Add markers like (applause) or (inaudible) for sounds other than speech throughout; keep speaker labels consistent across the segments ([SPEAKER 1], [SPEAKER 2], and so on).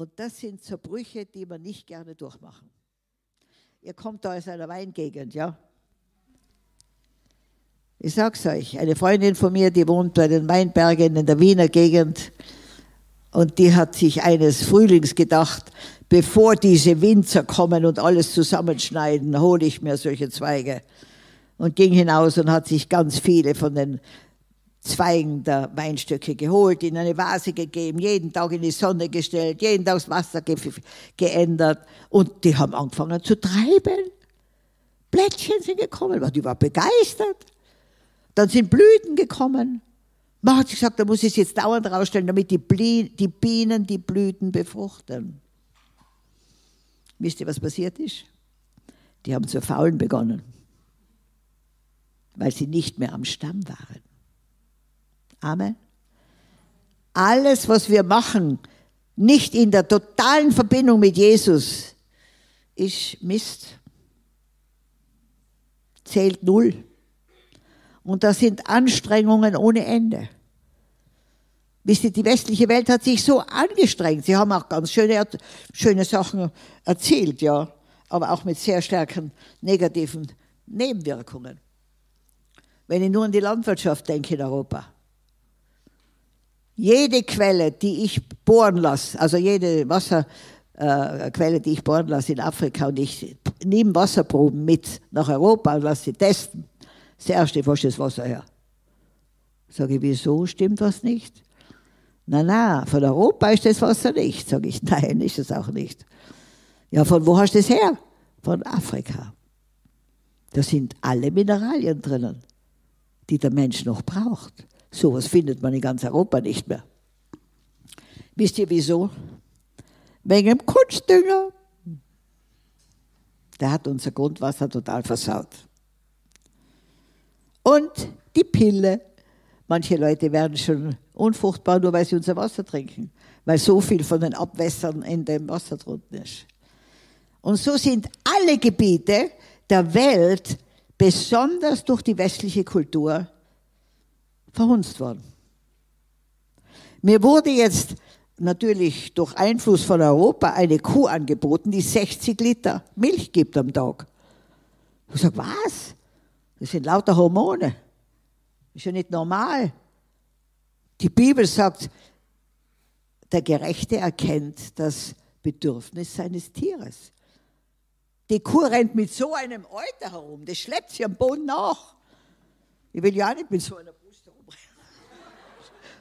[SPEAKER 1] Und das sind Zerbrüche, die wir nicht gerne durchmachen. Ihr kommt da aus einer Weingegend, ja? Ich sag's euch, eine Freundin von mir, die wohnt bei den Weinbergen in der Wiener Gegend und die hat sich eines Frühlings gedacht, bevor diese Winzer kommen und alles zusammenschneiden, hole ich mir solche Zweige. Und ging hinaus und hat sich ganz viele von den Zweigen der Weinstöcke geholt, in eine Vase gegeben, jeden Tag in die Sonne gestellt, jeden Tag das Wasser ge geändert. Und die haben angefangen zu treiben. Blättchen sind gekommen, die war begeistert. Dann sind Blüten gekommen. Man hat gesagt, da muss ich es jetzt dauernd rausstellen, damit die, die Bienen die Blüten befruchten. Wisst ihr, was passiert ist? Die haben zu faulen begonnen, weil sie nicht mehr am Stamm waren. Amen. Alles, was wir machen, nicht in der totalen Verbindung mit Jesus, ist Mist. Zählt null. Und das sind Anstrengungen ohne Ende. Wisst ihr, die westliche Welt hat sich so angestrengt. Sie haben auch ganz schöne, schöne Sachen erzählt, ja, aber auch mit sehr starken negativen Nebenwirkungen. Wenn ich nur an die Landwirtschaft denke in Europa. Jede Quelle, die ich bohren lasse, also jede Wasserquelle, äh, die ich bohren lasse in Afrika und ich nehme Wasserproben mit nach Europa und lasse sie testen, wo ist das Wasser her? Sage ich, wieso stimmt was nicht? Na, na, von Europa ist das Wasser nicht. Sage ich, (laughs) nein, ist es auch nicht. Ja, von wo hast du das her? Von Afrika. Da sind alle Mineralien drinnen, die der Mensch noch braucht. Sowas findet man in ganz Europa nicht mehr. Wisst ihr wieso? Wegen dem Kunstdünger. Der hat unser Grundwasser total versaut. Und die Pille. Manche Leute werden schon unfruchtbar, nur weil sie unser Wasser trinken, weil so viel von den Abwässern in dem Wasser drunten ist. Und so sind alle Gebiete der Welt, besonders durch die westliche Kultur, verhunzt worden. Mir wurde jetzt natürlich durch Einfluss von Europa eine Kuh angeboten, die 60 Liter Milch gibt am Tag. Ich sage, was? Das sind lauter Hormone. Ist ja nicht normal. Die Bibel sagt, der Gerechte erkennt das Bedürfnis seines Tieres. Die Kuh rennt mit so einem Euter herum, das schleppt sie am Boden nach. Ich will ja nicht mit so einer.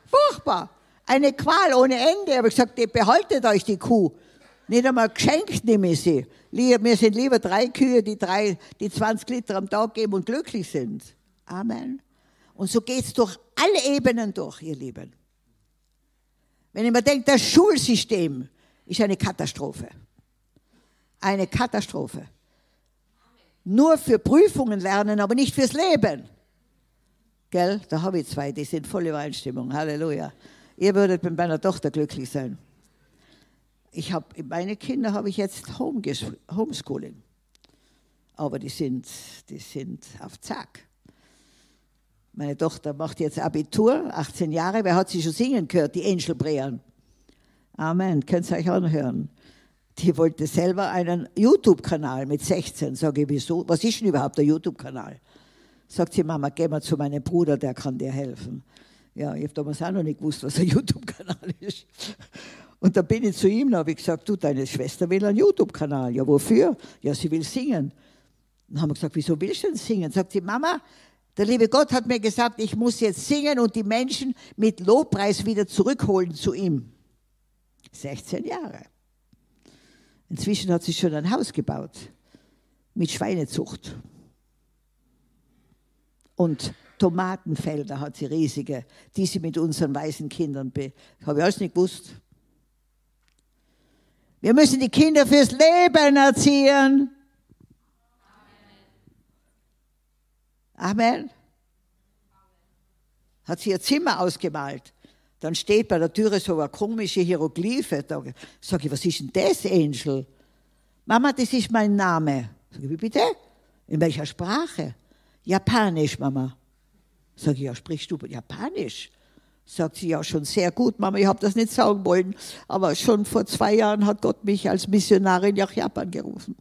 [SPEAKER 1] Furchtbar. Eine Qual ohne Ende. Aber ich gesagt, behaltet euch die Kuh. Nicht einmal geschenkt nehme ich sie. Mir sind lieber drei Kühe, die, drei, die 20 Liter am Tag geben und glücklich sind. Amen. Und so geht es durch alle Ebenen durch, ihr Lieben. Wenn ich mir denke, das Schulsystem ist eine Katastrophe. Eine Katastrophe. Nur für Prüfungen lernen, aber nicht fürs Leben. Gell? Da habe ich zwei, die sind voll Übereinstimmung. Halleluja. Ihr würdet mit meiner Tochter glücklich sein ich habe meine Kinder habe ich jetzt Homeschooling. Aber die sind, die sind auf Zack. Meine Tochter macht jetzt Abitur, 18 Jahre. Wer hat sie schon singen gehört? Die Angel Brean. Amen. Könnt ihr euch anhören. Die wollte selber einen YouTube-Kanal mit 16. Sage ich, wieso? Was ist denn überhaupt der YouTube-Kanal? Sagt sie, Mama, geh mal zu meinem Bruder, der kann dir helfen. Ja, ich habe damals auch noch nicht gewusst, was ein (laughs) YouTube-Kanal ist. Und da bin ich zu ihm und habe gesagt, du, deine Schwester will einen YouTube-Kanal. Ja, wofür? Ja, sie will singen. Dann haben wir gesagt, wieso willst du denn singen? Sagt sie, Mama, der liebe Gott hat mir gesagt, ich muss jetzt singen und die Menschen mit Lobpreis wieder zurückholen zu ihm. 16 Jahre. Inzwischen hat sie schon ein Haus gebaut mit Schweinezucht. Und Tomatenfelder hat sie riesige, die sie mit unseren weißen Kindern, be habe ich alles nicht gewusst. Wir müssen die Kinder fürs Leben erziehen. Amen. Hat sie ihr Zimmer ausgemalt. Dann steht bei der Türe so eine komische Hieroglyphe. Da sage ich, was ist denn das, Angel? Mama, das ist mein Name. Sag ich, wie bitte? In welcher Sprache? Japanisch, Mama. Sag ich, ja, sprichst du Japanisch? Sagt sie, ja, schon sehr gut, Mama, ich habe das nicht sagen wollen, aber schon vor zwei Jahren hat Gott mich als Missionarin nach Japan gerufen.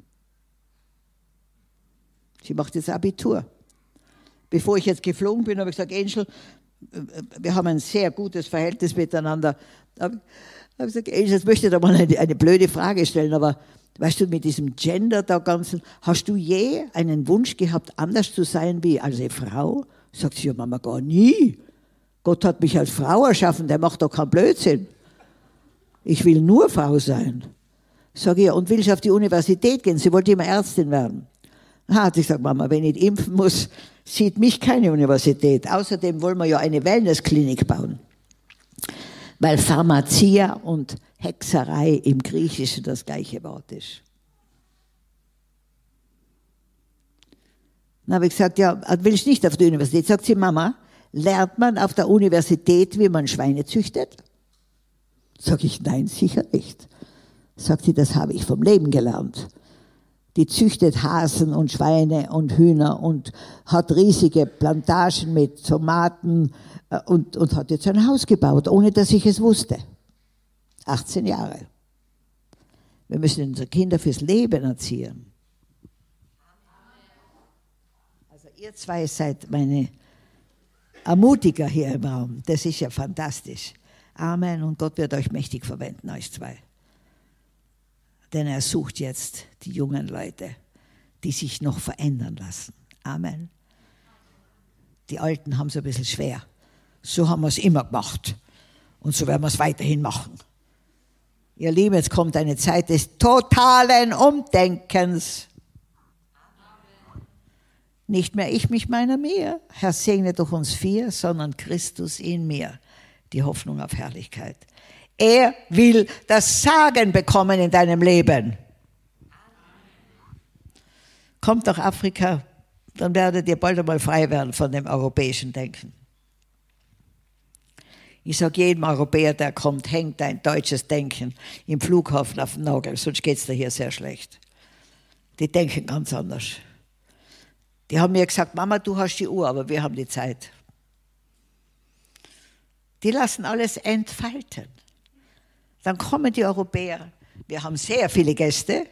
[SPEAKER 1] Sie macht jetzt Abitur. Bevor ich jetzt geflogen bin, habe ich gesagt, Angel, wir haben ein sehr gutes Verhältnis miteinander. Habe ich gesagt, Angel, jetzt möchte ich da mal eine, eine blöde Frage stellen, aber weißt du, mit diesem Gender da ganzen, hast du je einen Wunsch gehabt, anders zu sein wie als eine Frau? Sagt sie, ja, Mama, gar nie. Gott hat mich als Frau erschaffen, der macht doch keinen Blödsinn. Ich will nur Frau sein. Sag ich, und willst du auf die Universität gehen? Sie wollte immer Ärztin werden. Hat ich gesagt, Mama, wenn ich impfen muss, sieht mich keine Universität. Außerdem wollen wir ja eine Wellnessklinik bauen. Weil Pharmacia und Hexerei im Griechischen das gleiche Wort ist. Dann habe ich gesagt, ja, will ich nicht auf die Universität. Sagt sie, Mama, lernt man auf der Universität, wie man Schweine züchtet? Sag ich, nein, sicher nicht. Sagt sie, das habe ich vom Leben gelernt. Die züchtet Hasen und Schweine und Hühner und hat riesige Plantagen mit Tomaten und, und hat jetzt ein Haus gebaut, ohne dass ich es wusste. 18 Jahre. Wir müssen unsere Kinder fürs Leben erziehen. Also ihr zwei seid meine Ermutiger hier im Raum. Das ist ja fantastisch. Amen. Und Gott wird euch mächtig verwenden, euch zwei. Denn er sucht jetzt die jungen Leute, die sich noch verändern lassen. Amen. Die Alten haben es ein bisschen schwer. So haben wir es immer gemacht. Und so werden wir es weiterhin machen. Ihr Lieben, jetzt kommt eine Zeit des totalen Umdenkens. Nicht mehr ich mich meiner mir, Herr segne durch uns vier, sondern Christus in mir, die Hoffnung auf Herrlichkeit. Er will das Sagen bekommen in deinem Leben. Kommt nach Afrika, dann werdet ihr bald einmal frei werden von dem europäischen Denken. Ich sage jedem Europäer, der kommt, hängt dein deutsches Denken im Flughafen auf den Nagel, sonst geht es dir hier sehr schlecht. Die denken ganz anders. Die haben mir gesagt, Mama, du hast die Uhr, aber wir haben die Zeit. Die lassen alles entfalten. Dann kommen die Europäer. Wir haben sehr viele Gäste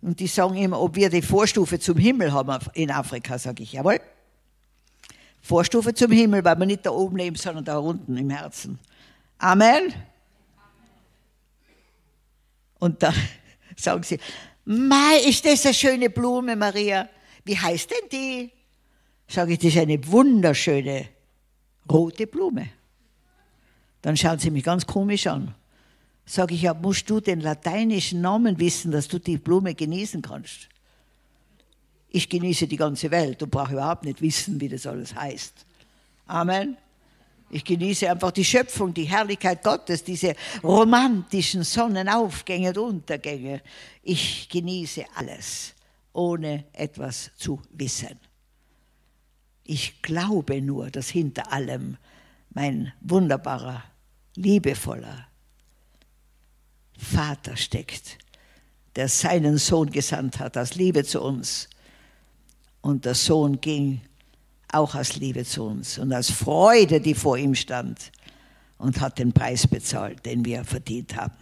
[SPEAKER 1] und die sagen immer, ob wir die Vorstufe zum Himmel haben in Afrika. Sage ich, jawohl. Vorstufe zum Himmel, weil wir nicht da oben leben, sondern da unten im Herzen. Amen. Und da (laughs) sagen sie, Mai, ist das eine schöne Blume, Maria? Wie heißt denn die? Sage ich, das ist eine wunderschöne rote Blume. Dann schauen sie mich ganz komisch an. Sage ich, ja, musst du den lateinischen Namen wissen, dass du die Blume genießen kannst? Ich genieße die ganze Welt und brauche überhaupt nicht wissen, wie das alles heißt. Amen. Ich genieße einfach die Schöpfung, die Herrlichkeit Gottes, diese romantischen Sonnenaufgänge und Untergänge. Ich genieße alles ohne etwas zu wissen. Ich glaube nur, dass hinter allem mein wunderbarer, liebevoller Vater steckt, der seinen Sohn gesandt hat aus Liebe zu uns. Und der Sohn ging auch aus Liebe zu uns und aus Freude, die vor ihm stand, und hat den Preis bezahlt, den wir verdient haben.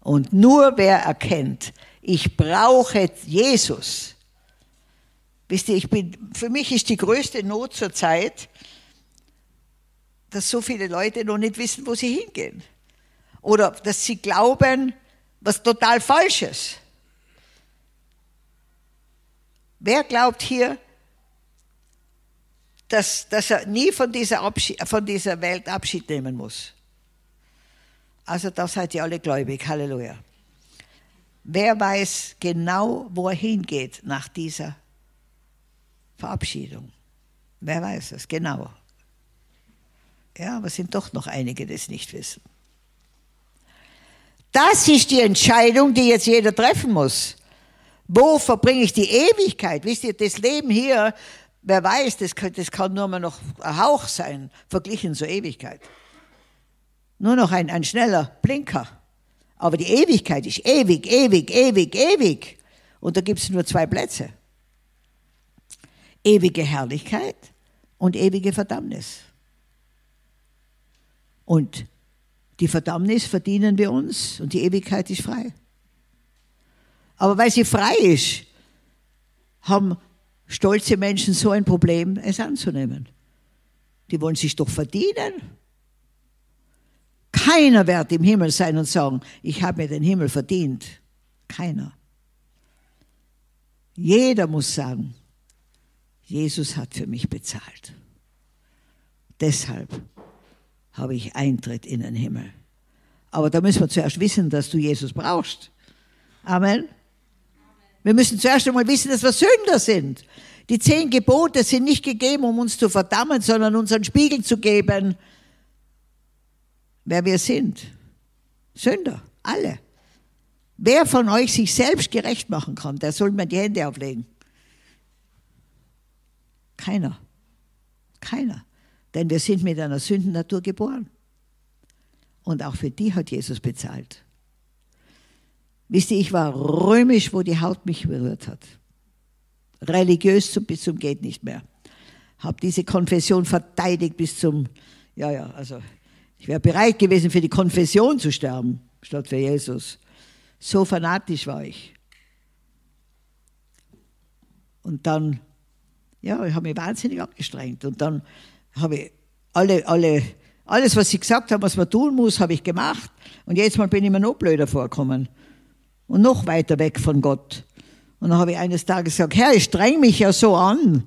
[SPEAKER 1] Und nur wer erkennt, ich brauche Jesus. Wisst ihr, ich bin, für mich ist die größte Not zur Zeit, dass so viele Leute noch nicht wissen, wo sie hingehen. Oder dass sie glauben, was total Falsches. Wer glaubt hier, dass, dass er nie von dieser, Abschied, von dieser Welt Abschied nehmen muss? Also da seid ihr alle gläubig. Halleluja. Wer weiß genau, wo er hingeht nach dieser Verabschiedung? Wer weiß es genau? Ja, aber es sind doch noch einige, die es nicht wissen. Das ist die Entscheidung, die jetzt jeder treffen muss. Wo verbringe ich die Ewigkeit? Wisst ihr, das Leben hier, wer weiß, das kann, das kann nur mal noch ein Hauch sein, verglichen zur Ewigkeit. Nur noch ein, ein schneller Blinker. Aber die Ewigkeit ist ewig, ewig, ewig, ewig. Und da gibt es nur zwei Plätze. Ewige Herrlichkeit und ewige Verdammnis. Und die Verdammnis verdienen wir uns und die Ewigkeit ist frei. Aber weil sie frei ist, haben stolze Menschen so ein Problem, es anzunehmen. Die wollen sich doch verdienen. Keiner wird im Himmel sein und sagen, ich habe mir den Himmel verdient. Keiner. Jeder muss sagen, Jesus hat für mich bezahlt. Deshalb habe ich Eintritt in den Himmel. Aber da müssen wir zuerst wissen, dass du Jesus brauchst. Amen. Wir müssen zuerst einmal wissen, dass wir Sünder sind. Die zehn Gebote sind nicht gegeben, um uns zu verdammen, sondern uns einen Spiegel zu geben, wer wir sind. Sünder, alle. Wer von euch sich selbst gerecht machen kann, der soll mir die Hände auflegen. Keiner. Keiner. Denn wir sind mit einer Sündennatur geboren. Und auch für die hat Jesus bezahlt. Wisst ihr, ich war römisch, wo die Haut mich berührt hat. Religiös bis zum geht nicht mehr. Habe diese Konfession verteidigt bis zum, ja, ja, also ich wäre bereit gewesen, für die Konfession zu sterben, statt für Jesus. So fanatisch war ich. Und dann, ja, ich habe mich wahnsinnig angestrengt. Und dann habe ich alle, alle, alles, was sie gesagt haben, was man tun muss, habe ich gemacht. Und jetzt mal bin ich mir noch blöder vorgekommen. Und noch weiter weg von Gott. Und dann habe ich eines Tages gesagt, Herr, ich streng mich ja so an.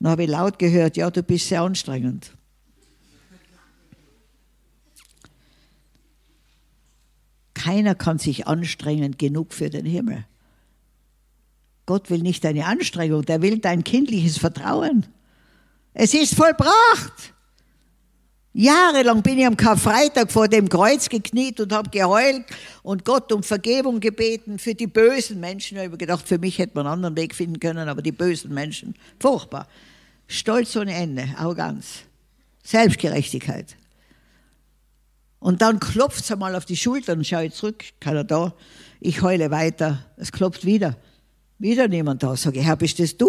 [SPEAKER 1] Dann habe ich laut gehört, ja, du bist sehr anstrengend. Keiner kann sich anstrengen genug für den Himmel. Gott will nicht deine Anstrengung, der will dein kindliches Vertrauen. Es ist vollbracht. Jahrelang bin ich am Karfreitag vor dem Kreuz gekniet und habe geheult und Gott um Vergebung gebeten für die bösen Menschen. Ich habe gedacht, für mich hätte man einen anderen Weg finden können, aber die bösen Menschen, furchtbar. Stolz ohne Ende, Arroganz, Selbstgerechtigkeit. Und dann klopft es einmal auf die Schulter und schaue ich zurück, keiner da. Ich heule weiter, es klopft wieder. Wieder niemand da. Sage ich, Herr, bist das du?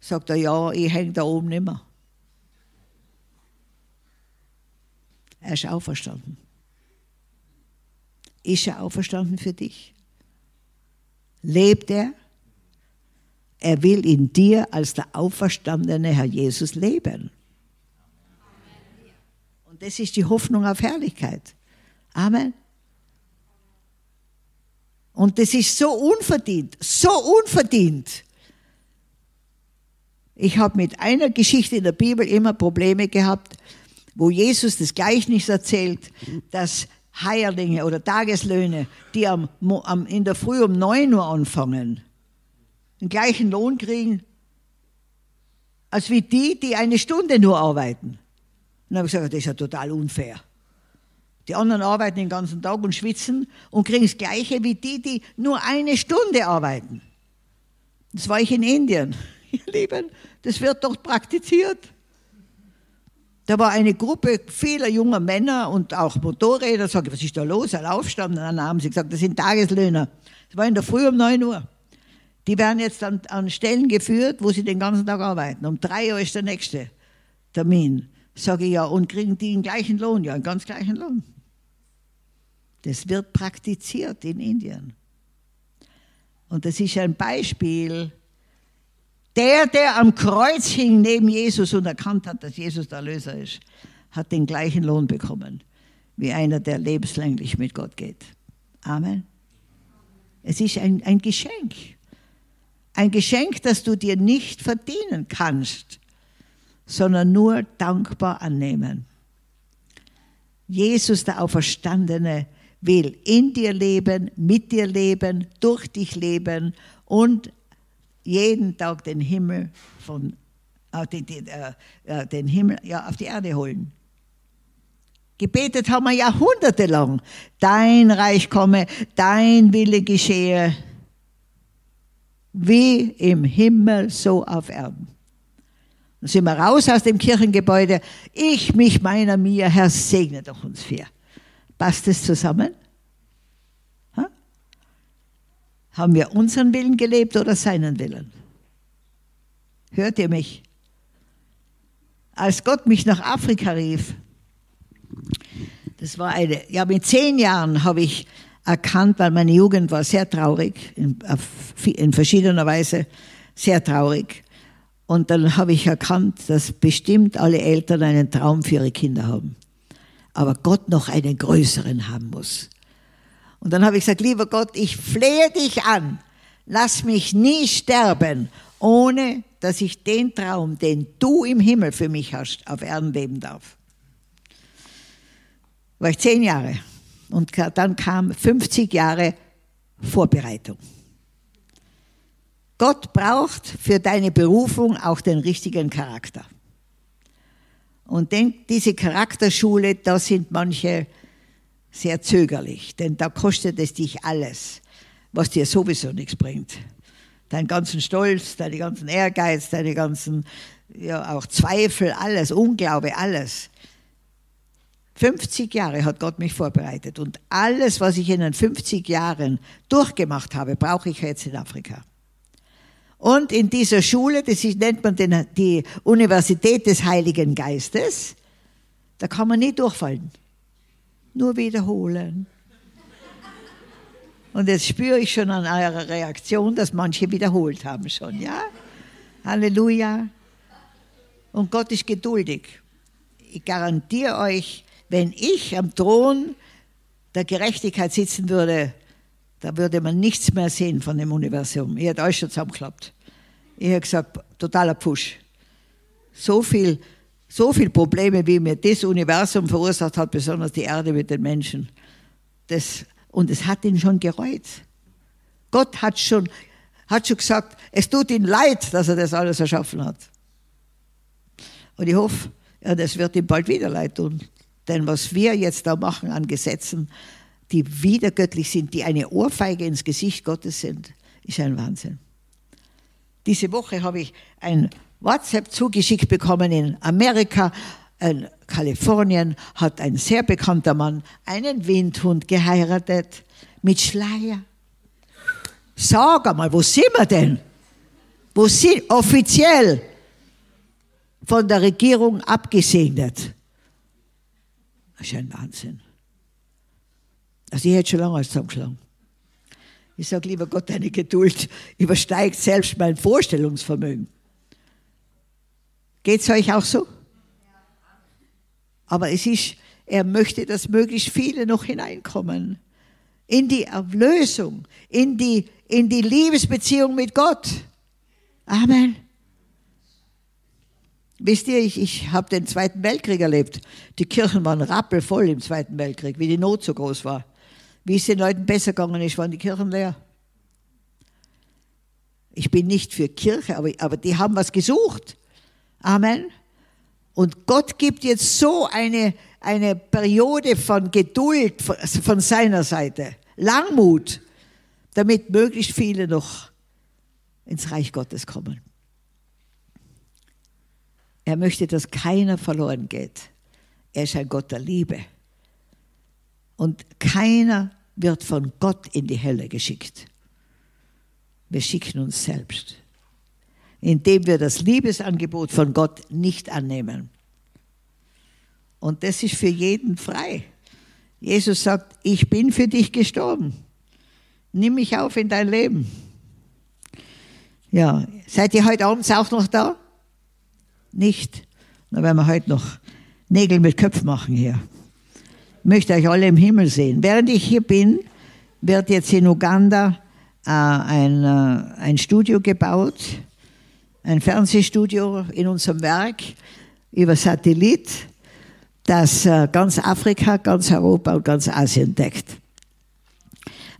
[SPEAKER 1] Sagt er, ja, ich hänge da oben nimmer. Er ist auferstanden. Ist er auferstanden für dich? Lebt er? Er will in dir als der auferstandene Herr Jesus leben. Und das ist die Hoffnung auf Herrlichkeit. Amen. Und das ist so unverdient, so unverdient. Ich habe mit einer Geschichte in der Bibel immer Probleme gehabt, wo Jesus das Gleichnis erzählt, dass Heierlinge oder Tageslöhne, die am, am, in der Früh um 9 Uhr anfangen, den gleichen Lohn kriegen, als wie die, die eine Stunde nur arbeiten. Und dann habe ich gesagt, das ist ja total unfair. Die anderen arbeiten den ganzen Tag und schwitzen und kriegen das Gleiche wie die, die nur eine Stunde arbeiten. Das war ich in Indien. (laughs) Ihr Lieben, das wird dort praktiziert. Da war eine Gruppe vieler junger Männer und auch Motorräder. Sag ich, was ist da los? Ein Aufstand. dann haben sie gesagt, das sind Tageslöhner. Das war in der Früh um 9 Uhr. Die werden jetzt an, an Stellen geführt, wo sie den ganzen Tag arbeiten. Um 3 Uhr ist der nächste Termin. Sage ich ja, und kriegen die den gleichen Lohn? Ja, einen ganz gleichen Lohn. Das wird praktiziert in Indien. Und das ist ein Beispiel der, der am Kreuz hing neben Jesus und erkannt hat, dass Jesus der Erlöser ist, hat den gleichen Lohn bekommen wie einer, der lebenslänglich mit Gott geht. Amen. Es ist ein, ein Geschenk. Ein Geschenk, das du dir nicht verdienen kannst, sondern nur dankbar annehmen. Jesus, der Auferstandene, will in dir leben, mit dir leben, durch dich leben und jeden Tag den Himmel von, äh, den, den, äh, den Himmel ja, auf die Erde holen. Gebetet haben wir jahrhundertelang. Dein Reich komme, dein Wille geschehe, wie im Himmel, so auf Erden. Dann sind wir raus aus dem Kirchengebäude. Ich, mich, meiner, mir, Herr, segne doch uns vier. Passt es zusammen? Haben wir unseren Willen gelebt oder seinen Willen? Hört ihr mich? Als Gott mich nach Afrika rief, Das war eine, ja, mit zehn Jahren habe ich erkannt, weil meine Jugend war sehr traurig, in, in verschiedener Weise sehr traurig. Und dann habe ich erkannt, dass bestimmt alle Eltern einen Traum für ihre Kinder haben. Aber Gott noch einen größeren haben muss. Und dann habe ich gesagt, lieber Gott, ich flehe dich an, lass mich nie sterben, ohne dass ich den Traum, den du im Himmel für mich hast, auf Erden leben darf. War ich zehn Jahre. Und dann kam 50 Jahre Vorbereitung. Gott braucht für deine Berufung auch den richtigen Charakter. Und denn diese Charakterschule, da sind manche sehr zögerlich, denn da kostet es dich alles, was dir sowieso nichts bringt. Deinen ganzen Stolz, deine ganzen Ehrgeiz, deine ganzen, ja, auch Zweifel, alles, Unglaube, alles. 50 Jahre hat Gott mich vorbereitet und alles, was ich in den 50 Jahren durchgemacht habe, brauche ich jetzt in Afrika. Und in dieser Schule, das nennt man den, die Universität des Heiligen Geistes, da kann man nie durchfallen. Nur wiederholen. Und jetzt spüre ich schon an eurer Reaktion, dass manche wiederholt haben schon, ja? Halleluja. Und Gott ist geduldig. Ich garantiere euch, wenn ich am Thron der Gerechtigkeit sitzen würde, da würde man nichts mehr sehen von dem Universum. Ich hätte euch schon zusammengeklappt. Ich hätte gesagt, totaler Push. So viel, so viel Probleme, wie mir das Universum verursacht hat, besonders die Erde mit den Menschen. Das, und es hat ihn schon gereut. Gott hat schon, hat schon gesagt, es tut ihm leid, dass er das alles erschaffen hat. Und ich hoffe, das wird ihm bald wieder leid tun. Denn was wir jetzt da machen an Gesetzen, die wieder göttlich sind, die eine Ohrfeige ins Gesicht Gottes sind, ist ein Wahnsinn. Diese Woche habe ich ein WhatsApp zugeschickt bekommen in Amerika. In Kalifornien hat ein sehr bekannter Mann einen Windhund geheiratet mit Schleier. Sag einmal, wo sind wir denn? Wo sind offiziell von der Regierung abgesegnet? Das ist ein Wahnsinn. Also ich hätte schon lange alles zusammengeschlagen. Ich sage, lieber Gott, deine Geduld übersteigt selbst mein Vorstellungsvermögen. Geht es euch auch so? Aber es ist, er möchte, dass möglichst viele noch hineinkommen. In die Erlösung, in die, in die Liebesbeziehung mit Gott. Amen. Wisst ihr, ich, ich habe den Zweiten Weltkrieg erlebt. Die Kirchen waren rappelvoll im Zweiten Weltkrieg, wie die Not so groß war. Wie es den Leuten besser gegangen ist, waren die Kirchen leer. Ich bin nicht für Kirche, aber, aber die haben was gesucht. Amen. Und Gott gibt jetzt so eine, eine Periode von Geduld von, von seiner Seite, Langmut, damit möglichst viele noch ins Reich Gottes kommen. Er möchte, dass keiner verloren geht. Er ist ein Gott der Liebe. Und keiner wird von Gott in die Hölle geschickt. Wir schicken uns selbst, indem wir das Liebesangebot von Gott nicht annehmen. Und das ist für jeden frei. Jesus sagt, ich bin für dich gestorben. Nimm mich auf in dein Leben. Ja, seid ihr heute Abend auch noch da? nicht, dann werden wir heute noch Nägel mit Köpfen machen hier. Ich möchte euch alle im Himmel sehen. Während ich hier bin, wird jetzt in Uganda äh, ein, äh, ein Studio gebaut, ein Fernsehstudio in unserem Werk über Satellit, das äh, ganz Afrika, ganz Europa und ganz Asien deckt.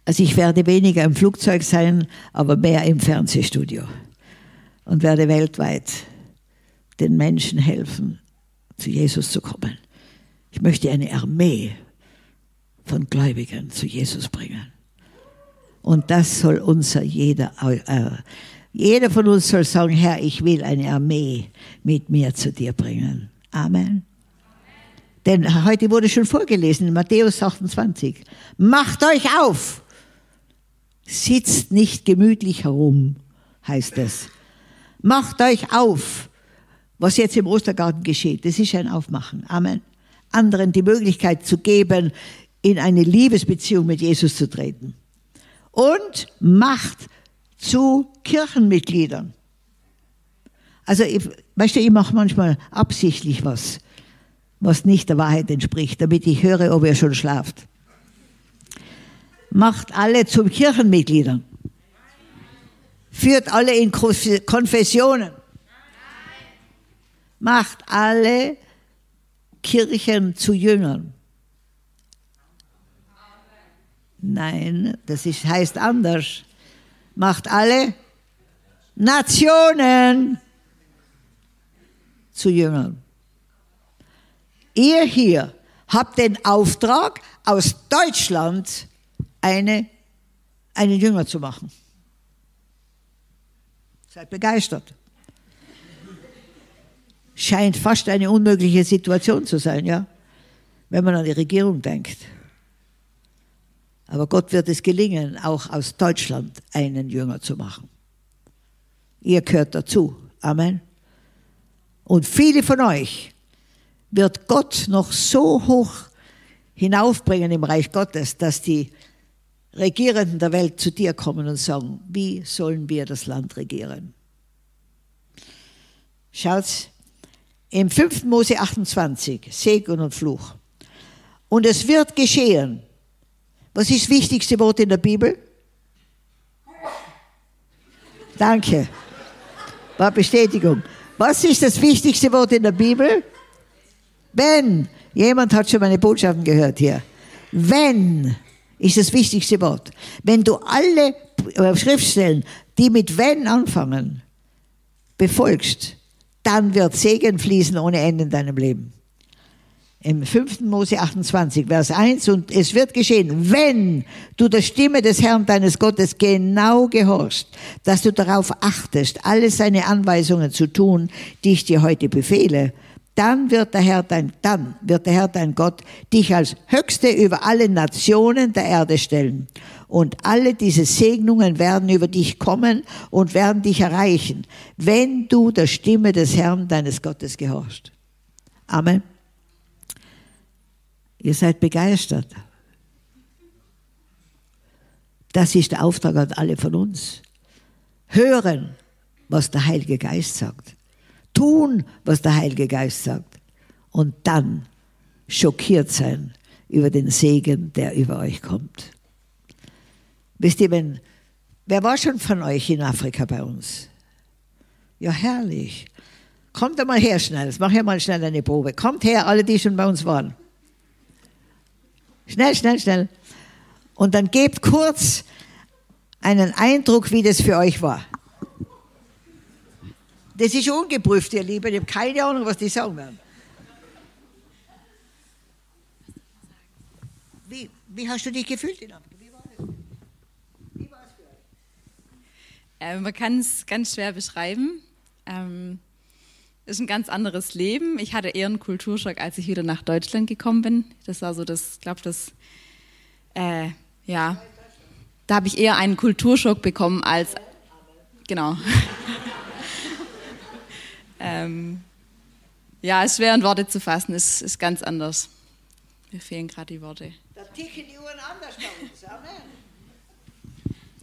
[SPEAKER 1] Also ich werde weniger im Flugzeug sein, aber mehr im Fernsehstudio und werde weltweit den Menschen helfen, zu Jesus zu kommen. Ich möchte eine Armee von Gläubigen zu Jesus bringen. Und das soll unser jeder, äh, jeder von uns soll sagen, Herr, ich will eine Armee mit mir zu dir bringen. Amen. Denn heute wurde schon vorgelesen in Matthäus 28. Macht euch auf! Sitzt nicht gemütlich herum, heißt es. Macht euch auf! was jetzt im Ostergarten geschieht. Das ist ein Aufmachen. Amen. anderen die Möglichkeit zu geben, in eine Liebesbeziehung mit Jesus zu treten. Und macht zu Kirchenmitgliedern. Also, ich, weißt du, ich mache manchmal absichtlich was, was nicht der Wahrheit entspricht, damit ich höre, ob er schon schlaft. Macht alle zu Kirchenmitgliedern. Führt alle in Konfessionen. Macht alle Kirchen zu Jüngern. Nein, das ist, heißt anders. Macht alle Nationen zu Jüngern. Ihr hier habt den Auftrag, aus Deutschland eine, einen Jünger zu machen. Seid begeistert. Scheint fast eine unmögliche Situation zu sein, ja, wenn man an die Regierung denkt. Aber Gott wird es gelingen, auch aus Deutschland einen Jünger zu machen. Ihr gehört dazu. Amen. Und viele von euch wird Gott noch so hoch hinaufbringen im Reich Gottes, dass die Regierenden der Welt zu dir kommen und sagen, wie sollen wir das Land regieren? Schaut, im 5. Mose 28, Segen und Fluch. Und es wird geschehen. Was ist das wichtigste Wort in der Bibel? Danke. War Bestätigung. Was ist das wichtigste Wort in der Bibel? Wenn. Jemand hat schon meine Botschaften gehört hier. Wenn ist das wichtigste Wort. Wenn du alle äh, Schriftstellen, die mit wenn anfangen, befolgst, dann wird Segen fließen ohne Ende in deinem Leben. Im 5. Mose 28, Vers 1, und es wird geschehen, wenn du der Stimme des Herrn deines Gottes genau gehorchst, dass du darauf achtest, alle seine Anweisungen zu tun, die ich dir heute befehle, dann wird der Herr dein, dann wird der Herr dein Gott dich als Höchste über alle Nationen der Erde stellen. Und alle diese Segnungen werden über dich kommen und werden dich erreichen, wenn du der Stimme des Herrn deines Gottes gehorchst. Amen. Ihr seid begeistert. Das ist der Auftrag an alle von uns. Hören, was der Heilige Geist sagt. Tun, was der Heilige Geist sagt. Und dann schockiert sein über den Segen, der über euch kommt. Wisst ihr, wenn, wer war schon von euch in Afrika bei uns? Ja, herrlich. Kommt einmal her schnell, jetzt mache ich mal schnell eine Probe. Kommt her, alle, die schon bei uns waren. Schnell, schnell, schnell. Und dann gebt kurz einen Eindruck, wie das für euch war. Das ist ungeprüft, ihr Lieben. Ich habe keine Ahnung, was die sagen werden. Wie, wie hast du dich gefühlt in Afrika? Wie war das?
[SPEAKER 2] Wie war es für euch? Äh, man kann es ganz schwer beschreiben. Ähm, ist ein ganz anderes Leben. Ich hatte eher einen Kulturschock, als ich wieder nach Deutschland gekommen bin. Das war so das, glaube das, äh, ja, da habe ich eher einen Kulturschock bekommen als, genau. (laughs) ähm, ja, es ist schwer in Worte zu fassen, es ist ganz anders. Mir fehlen gerade die Worte. Da ticken die Uhren anders bei uns, Amen.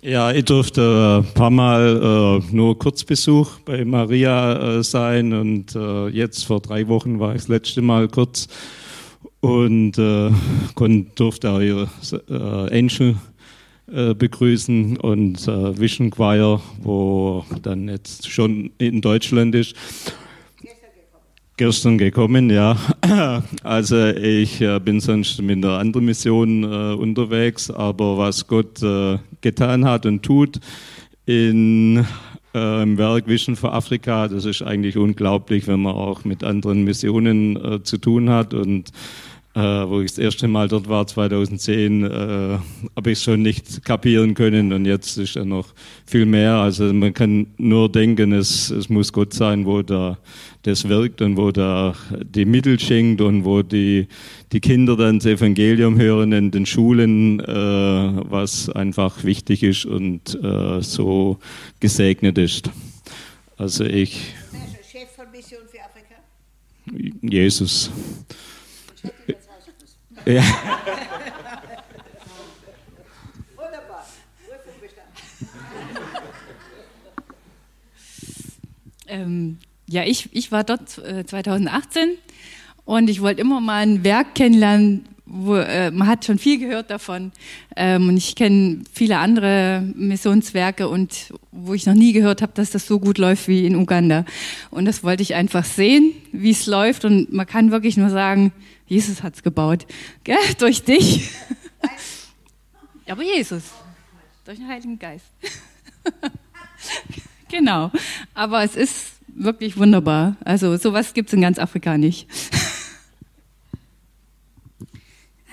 [SPEAKER 3] Ja, ich durfte ein paar Mal äh, nur Kurzbesuch bei Maria äh, sein und äh, jetzt vor drei Wochen war ich das letzte Mal kurz und äh, durfte auch ihre äh, Angel äh, begrüßen und äh, Vision Choir, wo dann jetzt schon in Deutschland ist. Gestern gekommen, ja. (clears throat) Also ich äh, bin sonst mit einer anderen Mission äh, unterwegs, aber was Gott äh, getan hat und tut in, äh, im Werk Vision für Afrika, das ist eigentlich unglaublich, wenn man auch mit anderen Missionen äh, zu tun hat und äh, wo ich das erste Mal dort war, 2010, äh, habe ich schon nicht kapieren können und jetzt ist ja noch viel mehr. Also man kann nur denken, es, es muss Gott sein, wo da das wirkt und wo da die Mittel schenkt und wo die, die Kinder dann das Evangelium hören in den Schulen, äh, was einfach wichtig ist und äh, so gesegnet ist. Also ich. Chef von Mission für Afrika? Jesus. Ja.
[SPEAKER 1] Wunderbar. (laughs)
[SPEAKER 2] Ähm, ja, ich, ich war dort äh, 2018 und ich wollte immer mal ein Werk kennenlernen, wo, äh, man hat schon viel gehört davon ähm, und ich kenne viele andere Missionswerke und wo ich noch nie gehört habe, dass das so gut läuft wie in Uganda. Und das wollte ich einfach sehen, wie es läuft und man kann wirklich nur sagen, Jesus hat es gebaut, gell? (laughs) durch dich. Aber Jesus, durch den Heiligen Geist. (laughs) genau, aber es ist wirklich wunderbar. Also sowas gibt es in ganz Afrika nicht. (laughs)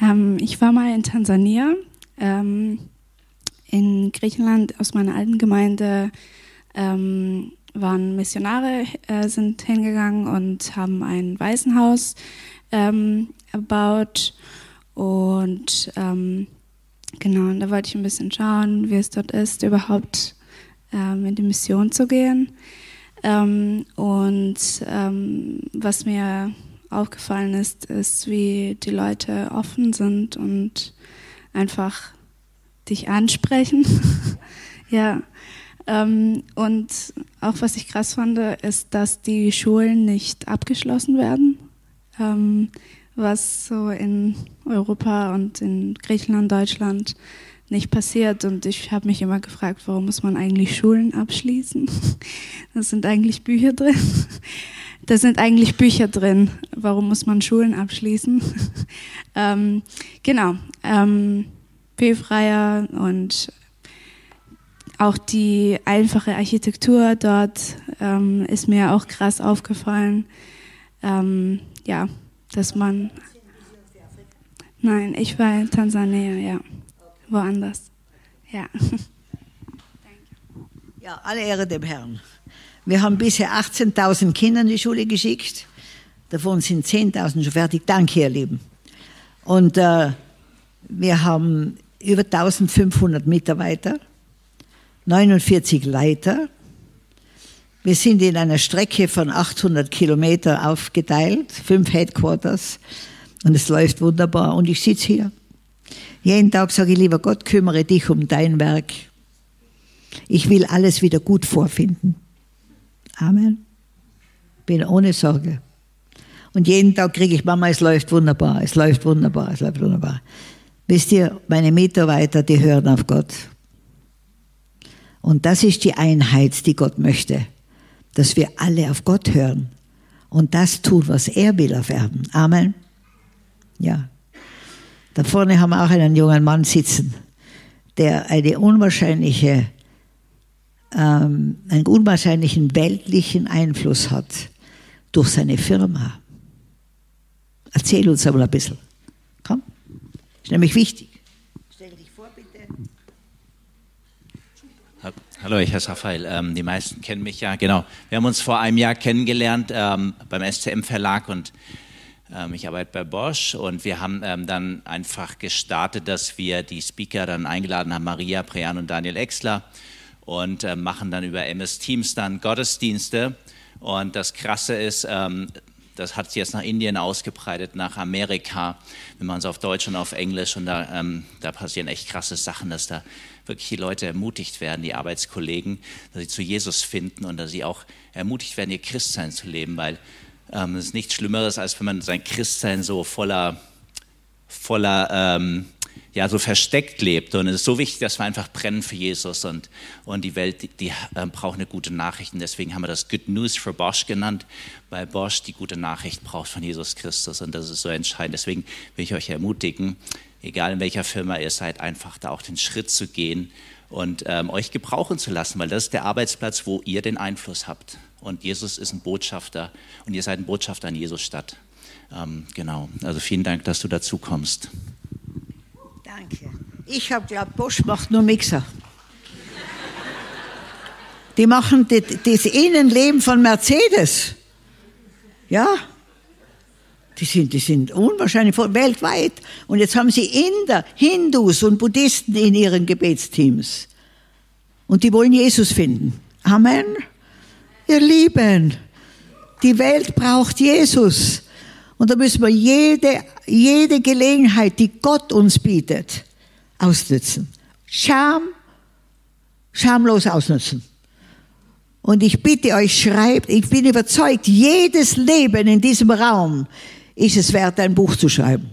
[SPEAKER 4] Ähm, ich war mal in Tansania, ähm, in Griechenland aus meiner alten Gemeinde ähm, waren Missionare, äh, sind hingegangen und haben ein Waisenhaus ähm, erbaut und ähm, genau, da wollte ich ein bisschen schauen, wie es dort ist, überhaupt ähm, in die Mission zu gehen. und was mir aufgefallen ist, ist, wie die Leute offen sind und einfach dich ansprechen. (laughs) ja. Ähm, und auch was ich krass fand, ist, dass die Schulen nicht abgeschlossen werden, ähm, was so in Europa und in Griechenland, Deutschland nicht passiert. Und ich habe mich immer gefragt, warum muss man eigentlich Schulen abschließen? (laughs) Da sind eigentlich Bücher drin. (laughs) Da sind eigentlich Bücher drin. Warum muss man Schulen abschließen? (laughs) ähm, genau. Ähm, P-Freier und auch die einfache Architektur dort ähm, ist mir auch krass aufgefallen. Ähm, ja, dass man. Nein, ich war in Tansania, ja. Woanders. Ja. (laughs)
[SPEAKER 1] Ja, alle Ehre dem Herrn. Wir haben bisher 18.000 Kinder in die Schule geschickt. Davon sind 10.000 schon fertig. Danke, ihr Lieben. Und äh, wir haben über 1500 Mitarbeiter, 49 Leiter. Wir sind in einer Strecke von 800 Kilometer aufgeteilt, fünf Headquarters. Und es läuft wunderbar. Und ich sitze hier. Jeden Tag sage ich, lieber Gott, kümmere dich um dein Werk. Ich will alles wieder gut vorfinden. Amen. Bin ohne Sorge. Und jeden Tag kriege ich, Mama, es läuft wunderbar, es läuft wunderbar, es läuft wunderbar. Wisst ihr, meine Mitarbeiter, die hören auf Gott. Und das ist die Einheit, die Gott möchte. Dass wir alle auf Gott hören und das tun, was er will auf Erden. Amen. Ja. Da vorne haben wir auch einen jungen Mann sitzen, der eine unwahrscheinliche ähm, einen unwahrscheinlichen weltlichen Einfluss hat durch seine Firma. Erzähl uns aber ein bisschen. Komm. Ist nämlich wichtig. Stell dich vor, bitte.
[SPEAKER 5] Hallo, ich heiße Raphael. Ähm, die meisten kennen mich ja. Genau. Wir haben uns vor einem Jahr kennengelernt ähm, beim SCM Verlag und ähm, ich arbeite bei Bosch und wir haben ähm, dann einfach gestartet, dass wir die Speaker dann eingeladen haben, Maria Prean und Daniel Exler und äh, machen dann über MS Teams dann Gottesdienste. Und das Krasse ist, ähm, das hat sich jetzt nach Indien ausgebreitet, nach Amerika, wenn man es auf Deutsch und auf Englisch und da, ähm, da passieren echt krasse Sachen, dass da wirklich die Leute ermutigt werden, die Arbeitskollegen, dass sie zu Jesus finden und dass sie auch ermutigt werden, ihr Christsein zu leben, weil ähm, es ist nichts Schlimmeres, als wenn man sein Christsein so voller, voller ähm, ja, so versteckt lebt. Und es ist so wichtig, dass wir einfach brennen für Jesus und, und die Welt, die, die äh, braucht eine gute Nachricht. Und deswegen haben wir das Good News for Bosch genannt, weil Bosch die gute Nachricht braucht von Jesus Christus. Und das ist so entscheidend. Deswegen will ich euch ermutigen, egal in welcher Firma ihr seid, einfach da auch den Schritt zu gehen und ähm, euch gebrauchen zu lassen, weil das ist der Arbeitsplatz, wo ihr den Einfluss habt. Und Jesus ist ein Botschafter und ihr seid ein Botschafter an Jesus Stadt. Ähm, genau. Also vielen Dank, dass du dazu kommst.
[SPEAKER 1] Danke. Ich habe glaubt, Bosch macht nur Mixer. Die machen die, das Innenleben von Mercedes. Ja. Die sind, die sind unwahrscheinlich weltweit. Und jetzt haben sie Inder, Hindus und Buddhisten in ihren Gebetsteams. Und die wollen Jesus finden. Amen. Ihr Lieben, die Welt braucht Jesus. Und da müssen wir jede, jede Gelegenheit, die Gott uns bietet, ausnutzen. Scham, schamlos ausnutzen. Und ich bitte euch, schreibt, ich bin überzeugt, jedes Leben in diesem Raum ist es wert, ein Buch zu schreiben.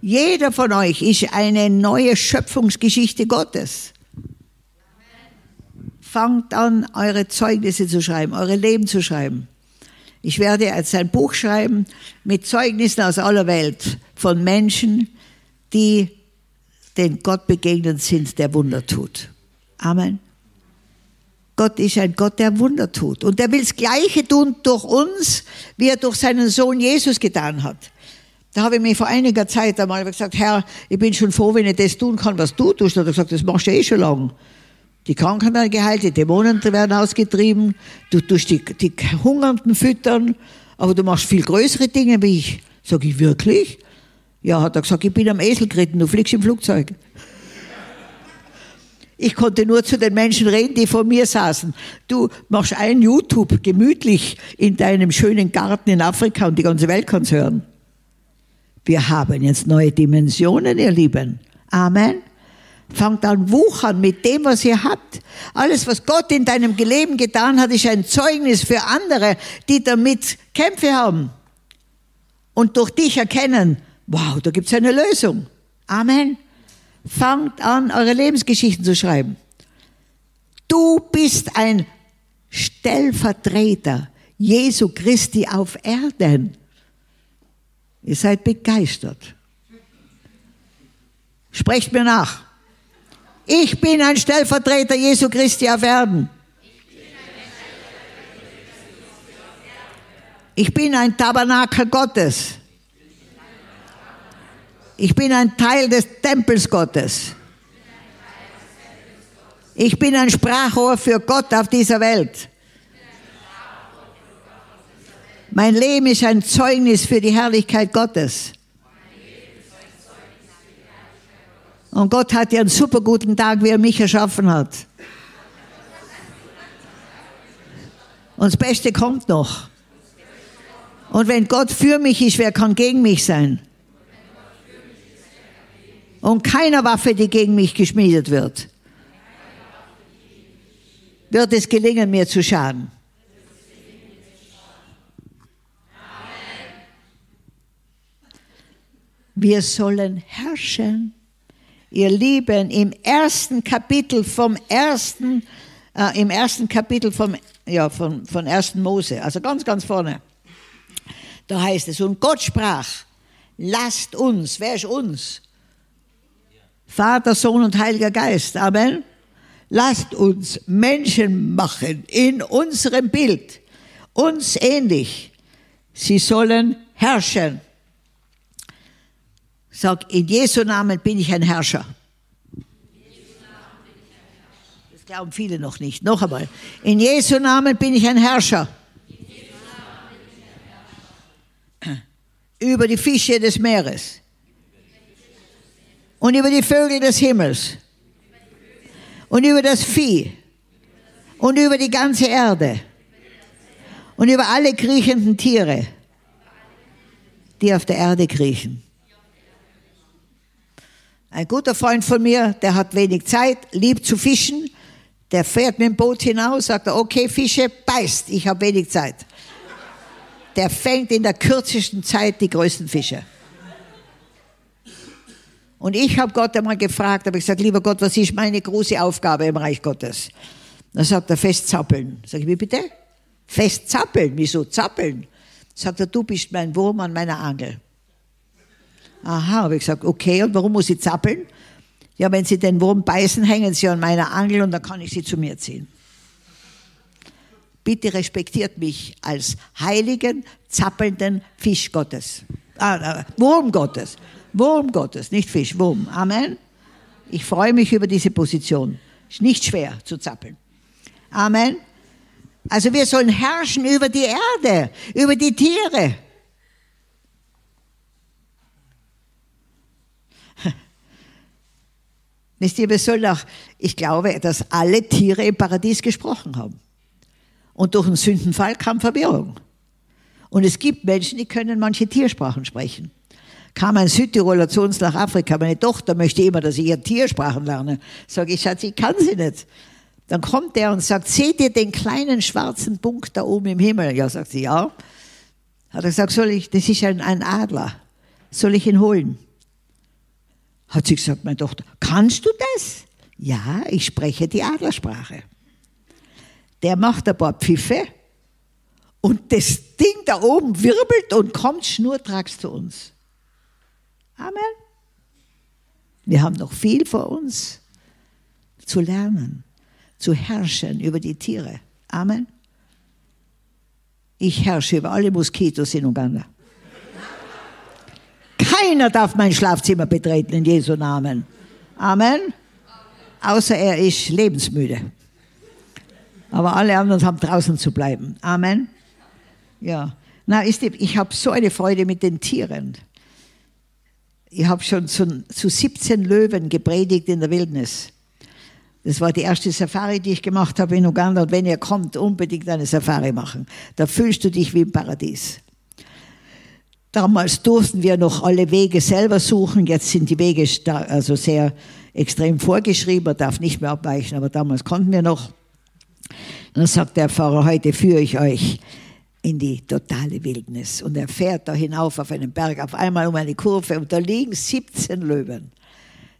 [SPEAKER 1] Jeder von euch ist eine neue Schöpfungsgeschichte Gottes. Fangt an, eure Zeugnisse zu schreiben, eure Leben zu schreiben. Ich werde jetzt ein Buch schreiben mit Zeugnissen aus aller Welt von Menschen, die den Gott begegnet sind, der Wunder tut. Amen. Gott ist ein Gott, der Wunder tut. Und er will das Gleiche tun durch uns, wie er durch seinen Sohn Jesus getan hat. Da habe ich mir vor einiger Zeit einmal gesagt, Herr, ich bin schon froh, wenn ich das tun kann, was du tust. Da hat er gesagt, das machst du eh schon lange. Die Kranken werden geheilt, die Dämonen werden ausgetrieben, du tust die, die Hungernden füttern, aber du machst viel größere Dinge wie ich. Sag ich, wirklich? Ja, hat er gesagt, ich bin am Esel geritten, du fliegst im Flugzeug. Ich konnte nur zu den Menschen reden, die vor mir saßen. Du machst ein YouTube gemütlich in deinem schönen Garten in Afrika und die ganze Welt kann's hören. Wir haben jetzt neue Dimensionen, ihr Lieben. Amen. Fangt an wuchern mit dem, was ihr habt. Alles, was Gott in deinem Leben getan hat, ist ein Zeugnis für andere, die damit Kämpfe haben und durch dich erkennen, wow, da gibt's eine Lösung. Amen. Fangt an, eure Lebensgeschichten zu schreiben. Du bist ein Stellvertreter Jesu Christi auf Erden. Ihr seid begeistert. Sprecht mir nach. Ich bin ein Stellvertreter Jesu Christi auf Erden. Ich bin ein Tabernakel Gottes. Ich bin ein Teil des Tempels Gottes. Ich bin ein Sprachrohr für Gott auf dieser Welt. Mein Leben ist ein Zeugnis für die Herrlichkeit Gottes. Und Gott hat ja einen super guten Tag, wie er mich erschaffen hat. Und das Beste kommt noch. Und wenn Gott für mich ist, wer kann gegen mich sein? und keiner Waffe, die gegen mich geschmiedet wird, wird es gelingen, mir zu schaden. Wir sollen herrschen. Ihr Lieben, im ersten Kapitel vom ersten, äh, im ersten Kapitel vom, ja, von, von ersten Mose, also ganz, ganz vorne, da heißt es, und Gott sprach, lasst uns, wer ist uns? Vater, Sohn und Heiliger Geist. Amen. Lasst uns Menschen machen in unserem Bild, uns ähnlich. Sie sollen herrschen. Sag, in Jesu Namen bin ich ein Herrscher. Das glauben viele noch nicht. Noch einmal. In Jesu Namen bin ich ein Herrscher. Über die Fische des Meeres und über die Vögel des Himmels und über das Vieh und über die ganze Erde und über alle kriechenden Tiere, die auf der Erde kriechen. Ein guter Freund von mir, der hat wenig Zeit, liebt zu fischen, der fährt mit dem Boot hinaus, sagt er, okay, Fische, beißt, ich habe wenig Zeit. Der fängt in der kürzesten Zeit die größten Fische. Und ich habe Gott einmal gefragt, habe ich gesagt, lieber Gott, was ist meine große Aufgabe im Reich Gottes? Dann sagt er, festzappeln. Sag ich, wie bitte? Festzappeln? Wieso zappeln? Sagt er, du bist mein Wurm an meiner Angel. Aha, habe ich gesagt, okay, und warum muss ich zappeln? Ja, wenn Sie den Wurm beißen, hängen Sie an meiner Angel und dann kann ich Sie zu mir ziehen. Bitte respektiert mich als heiligen, zappelnden Fisch Gottes. Ah, Wurm Gottes. Wurm Gottes, nicht Fisch, Wurm. Amen. Ich freue mich über diese Position. Ist nicht schwer zu zappeln. Amen. Also wir sollen herrschen über die Erde, über die Tiere. Wisst ihr, wir sollen auch, ich glaube, dass alle Tiere im Paradies gesprochen haben. Und durch den Sündenfall kam Verwirrung. Und es gibt Menschen, die können manche Tiersprachen sprechen. Kam ein Südtiroler zu uns nach Afrika, meine Tochter möchte immer, dass ich ihr Tiersprachen lerne. Sag ich, Schatz, ich kann sie nicht. Dann kommt der und sagt, seht ihr den kleinen schwarzen Punkt da oben im Himmel? Ja, sagt sie, ja. Hat er gesagt, soll ich, das ist ein, ein Adler. Soll ich ihn holen? Hat sie gesagt, meine Tochter, kannst du das? Ja, ich spreche die Adlersprache. Der macht ein paar Pfiffe und das Ding da oben wirbelt und kommt schnurstracks zu uns. Amen. Wir haben noch viel vor uns zu lernen, zu herrschen über die Tiere. Amen. Ich herrsche über alle Moskitos in Uganda. Keiner darf mein Schlafzimmer betreten in Jesu Namen. Amen. Außer er ist lebensmüde. Aber alle anderen haben draußen zu bleiben. Amen. Ja. Na, ist die, ich habe so eine Freude mit den Tieren. Ich habe schon zu, zu 17 Löwen gepredigt in der Wildnis. Das war die erste Safari, die ich gemacht habe in Uganda. Und wenn ihr kommt, unbedingt eine Safari machen. Da fühlst du dich wie im Paradies. Damals durften wir noch alle Wege selber suchen. Jetzt sind die Wege also sehr extrem vorgeschrieben. Man darf nicht mehr abweichen, aber damals konnten wir noch. Und dann sagt der Pfarrer, heute führe ich euch in die totale Wildnis. Und er fährt da hinauf auf einen Berg, auf einmal um eine Kurve und da liegen 17 Löwen.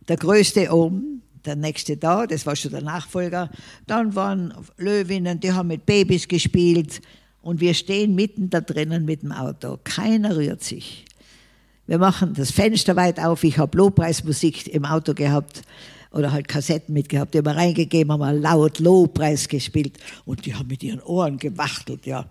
[SPEAKER 1] Der größte oben, der nächste da, das war schon der Nachfolger. Dann waren Löwinnen, die haben mit Babys gespielt. Und wir stehen mitten da drinnen mit dem Auto. Keiner rührt sich. Wir machen das Fenster weit auf. Ich habe Lobpreismusik im Auto gehabt oder halt Kassetten mitgehabt. Die haben wir reingegeben, haben wir laut Lobpreis gespielt und die haben mit ihren Ohren gewachtelt, ja.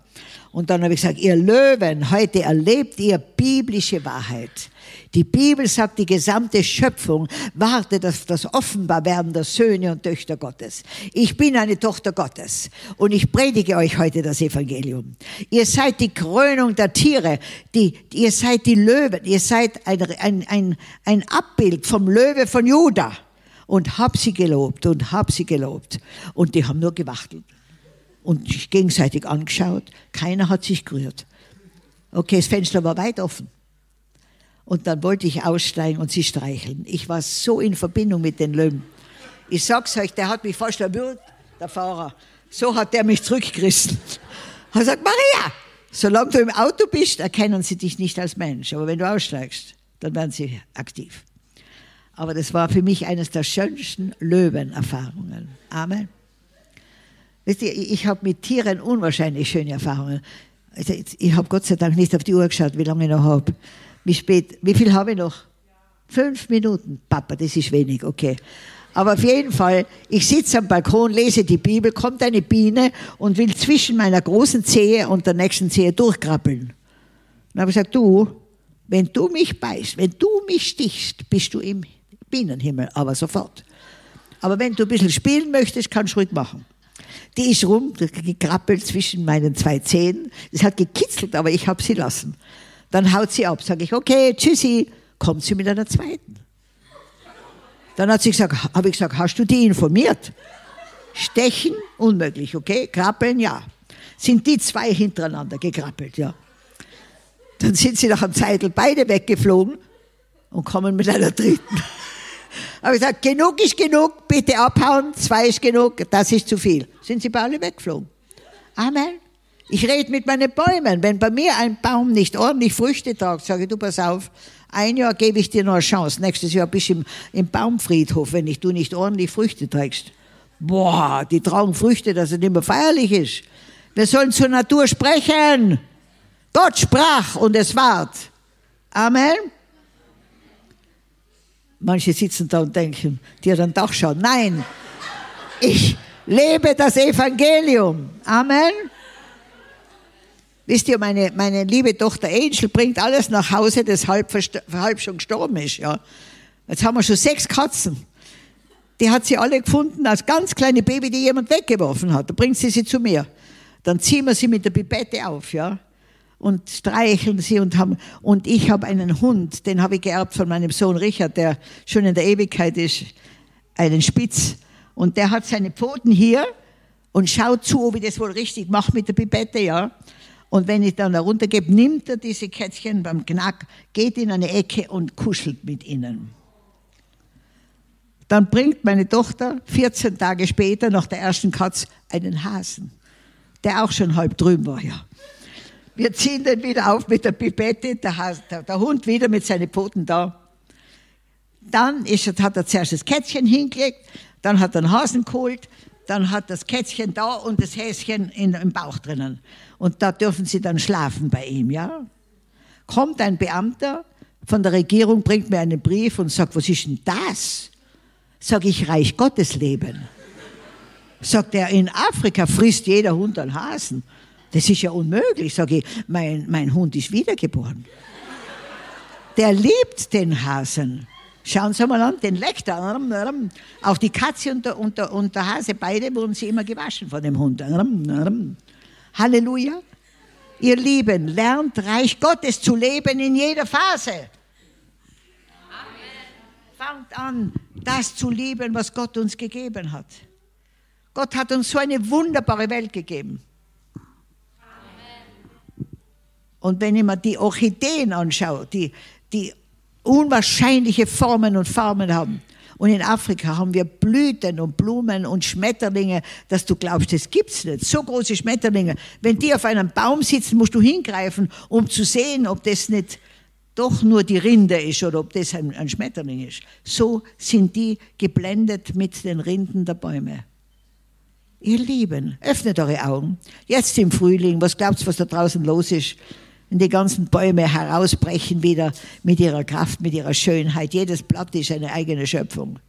[SPEAKER 1] Und dann habe ich gesagt, ihr Löwen, heute erlebt ihr biblische Wahrheit. Die Bibel sagt, die gesamte Schöpfung wartet auf das Offenbarwerden der Söhne und Töchter Gottes. Ich bin eine Tochter Gottes und ich predige euch heute das Evangelium. Ihr seid die Krönung der Tiere, die, ihr seid die Löwen, ihr seid ein, ein, ein, ein Abbild vom Löwe von Judah. Und hab sie gelobt und hab sie gelobt. Und die haben nur gewachtelt und sich gegenseitig angeschaut. Keiner hat sich gerührt. Okay, das Fenster war weit offen. Und dann wollte ich aussteigen und sie streicheln. Ich war so in Verbindung mit den Löwen. Ich sag's euch, der hat mich fast erwürgt, der Fahrer. So hat der mich zurückgerissen. Er sagt, Maria, solange du im Auto bist, erkennen sie dich nicht als Mensch. Aber wenn du aussteigst, dann werden sie aktiv. Aber das war für mich eines der schönsten Löwenerfahrungen. Amen. Wisst ihr, ich habe mit Tieren unwahrscheinlich schöne Erfahrungen. Also ich habe Gott sei Dank nicht auf die Uhr geschaut, wie lange ich noch habe. Wie spät, wie viel habe ich noch? Fünf Minuten. Papa, das ist wenig, okay. Aber auf jeden Fall, ich sitze am Balkon, lese die Bibel, kommt eine Biene und will zwischen meiner großen Zehe und der nächsten Zehe durchkrabbeln. Dann habe ich gesagt, du, wenn du mich beißt, wenn du mich stichst, bist du im Bienenhimmel, aber sofort. Aber wenn du ein bisschen spielen möchtest, kannst du ruhig machen. Die ist rum, gekrabbelt zwischen meinen zwei Zähnen. Es hat gekitzelt, aber ich habe sie lassen. Dann haut sie ab, sage ich, okay, tschüssi, kommt sie mit einer zweiten. Dann hat sie gesagt, habe ich gesagt, hast du die informiert? Stechen, unmöglich, okay? Krabbeln, ja. Sind die zwei hintereinander gekrabbelt, ja. Dann sind sie nach einem Zeitl beide weggeflogen und kommen mit einer dritten. Habe ich gesagt, genug ist genug, bitte abhauen, zwei ist genug, das ist zu viel. Sind sie alle weggeflogen. Amen. Ich rede mit meinen Bäumen. Wenn bei mir ein Baum nicht ordentlich Früchte tragt, sage ich, du pass auf, ein Jahr gebe ich dir noch eine Chance. Nächstes Jahr bist du im, im Baumfriedhof, wenn ich, du nicht ordentlich Früchte trägst. Boah, die tragen Früchte, dass es nicht mehr feierlich ist. Wir sollen zur Natur sprechen. Gott sprach und es ward. Amen. Manche sitzen da und denken, die hat ein Dach schauen. Nein, ich lebe das Evangelium. Amen. Wisst ihr, meine, meine liebe Tochter Angel bringt alles nach Hause, das halb, halb schon gestorben ist. Ja. Jetzt haben wir schon sechs Katzen. Die hat sie alle gefunden als ganz kleine Baby, die jemand weggeworfen hat. Da bringt sie sie zu mir. Dann ziehen wir sie mit der Pipette auf, ja und streicheln sie und haben und ich habe einen Hund, den habe ich geerbt von meinem Sohn Richard, der schon in der Ewigkeit ist, einen Spitz und der hat seine Pfoten hier und schaut zu, ob ich das wohl richtig mache mit der Pipette, ja. Und wenn ich dann da runtergebe, nimmt er diese Kätzchen beim Knack, geht in eine Ecke und kuschelt mit ihnen. Dann bringt meine Tochter 14 Tage später nach der ersten Katz einen Hasen, der auch schon halb drüben war, ja. Wir ziehen den wieder auf mit der Pipette, der, der, der Hund wieder mit seinen Pfoten da. Dann ist, hat er zuerst das Kätzchen hingelegt, dann hat er einen Hasen geholt, dann hat das Kätzchen da und das Häschen in, im Bauch drinnen. Und da dürfen sie dann schlafen bei ihm, ja. Kommt ein Beamter von der Regierung, bringt mir einen Brief und sagt, was ist denn das? Sag ich, Reich Gottes leben. Sagt er, in Afrika frisst jeder Hund einen Hasen. Das ist ja unmöglich. Sag ich, mein, mein Hund ist wiedergeboren. Der liebt den Hasen. Schauen Sie mal an, den leckt er. Auch die Katze und der, und, der, und der Hase, beide wurden sie immer gewaschen von dem Hund. Halleluja. Ihr Lieben, lernt Reich Gottes zu leben in jeder Phase. Fangt an, das zu lieben, was Gott uns gegeben hat. Gott hat uns so eine wunderbare Welt gegeben. Und wenn ich mir die Orchideen anschaue, die, die unwahrscheinliche Formen und Farben haben, und in Afrika haben wir Blüten und Blumen und Schmetterlinge, dass du glaubst, das gibt's nicht. So große Schmetterlinge. Wenn die auf einem Baum sitzen, musst du hingreifen, um zu sehen, ob das nicht doch nur die Rinde ist oder ob das ein, ein Schmetterling ist. So sind die geblendet mit den Rinden der Bäume. Ihr Lieben, öffnet eure Augen. Jetzt im Frühling, was glaubt ihr, was da draußen los ist? Wenn die ganzen Bäume herausbrechen wieder mit ihrer Kraft, mit ihrer Schönheit. Jedes Blatt ist eine eigene Schöpfung.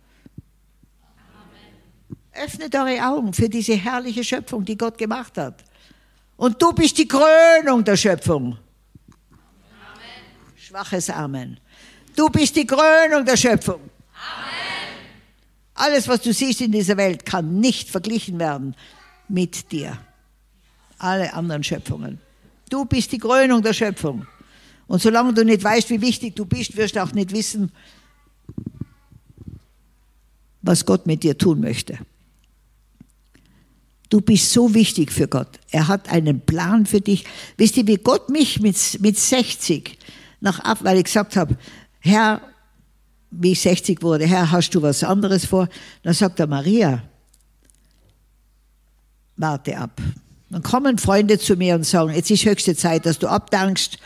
[SPEAKER 1] Amen. Öffnet eure Augen für diese herrliche Schöpfung, die Gott gemacht hat. Und du bist die Krönung der Schöpfung. Schwaches Amen. Du bist die Krönung der Schöpfung. Amen. Alles, was du siehst in dieser Welt, kann nicht verglichen werden mit dir. Alle anderen Schöpfungen. Du bist die Krönung der Schöpfung. Und solange du nicht weißt, wie wichtig du bist, wirst du auch nicht wissen, was Gott mit dir tun möchte. Du bist so wichtig für Gott. Er hat einen Plan für dich. Wisst ihr, wie Gott mich mit, mit 60 nach ab, weil ich gesagt habe, Herr, wie ich 60 wurde, Herr, hast du was anderes vor? Dann sagt er, Maria, warte ab. Dann kommen Freunde zu mir und sagen, jetzt ist höchste Zeit, dass du abdankst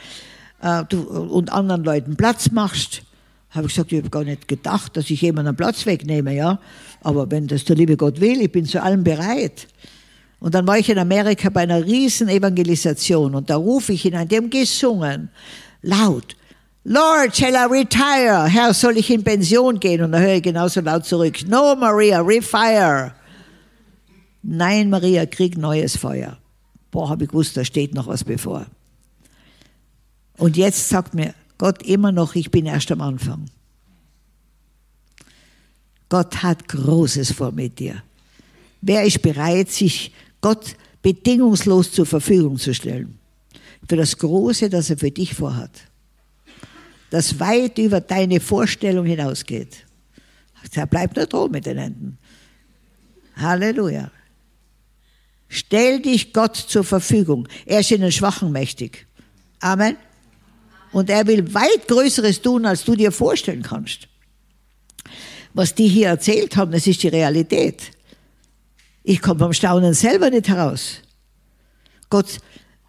[SPEAKER 1] äh, du, und anderen Leuten Platz machst. Habe ich gesagt, ich habe gar nicht gedacht, dass ich jemanden Platz wegnehme, ja. Aber wenn das der liebe Gott will, ich bin zu allem bereit. Und dann war ich in Amerika bei einer riesen Evangelisation und da rufe ich hinein, die haben gesungen laut. Lord, shall I retire? Herr, soll ich in Pension gehen? Und dann höre ich genauso laut zurück. No, Maria, refire. Nein, Maria, krieg neues Feuer. Boah, habe ich gewusst, da steht noch was bevor. Und jetzt sagt mir Gott immer noch, ich bin erst am Anfang. Gott hat Großes vor mit dir. Wer ist bereit, sich Gott bedingungslos zur Verfügung zu stellen? für das Große, das er für dich vorhat. Das weit über deine Vorstellung hinausgeht. Er bleibt nur dran mit den Händen. Halleluja. Stell dich Gott zur Verfügung. Er ist in den Schwachen mächtig. Amen. Und er will weit Größeres tun, als du dir vorstellen kannst. Was die hier erzählt haben, das ist die Realität. Ich komme vom Staunen selber nicht heraus. Gott,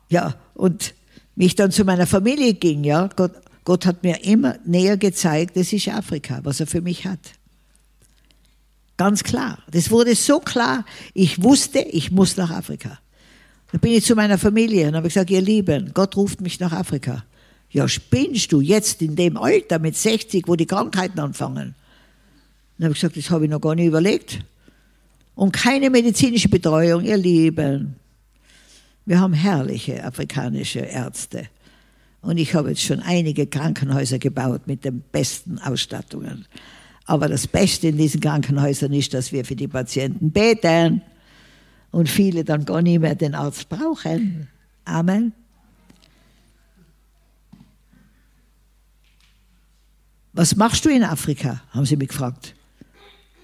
[SPEAKER 1] ja, und mich dann zu meiner Familie ging, ja, Gott, Gott hat mir immer näher gezeigt, das ist Afrika, was er für mich hat. Ganz klar. Das wurde so klar. Ich wusste, ich muss nach Afrika. Dann bin ich zu meiner Familie und habe gesagt, ihr Lieben, Gott ruft mich nach Afrika. Ja, spinnst du jetzt in dem Alter mit 60, wo die Krankheiten anfangen? Dann habe ich gesagt, das habe ich noch gar nicht überlegt. Und keine medizinische Betreuung, ihr Lieben. Wir haben herrliche afrikanische Ärzte. Und ich habe jetzt schon einige Krankenhäuser gebaut mit den besten Ausstattungen. Aber das Beste in diesen Krankenhäusern ist, dass wir für die Patienten beten und viele dann gar nicht mehr den Arzt brauchen. Amen. Was machst du in Afrika? haben sie mich gefragt.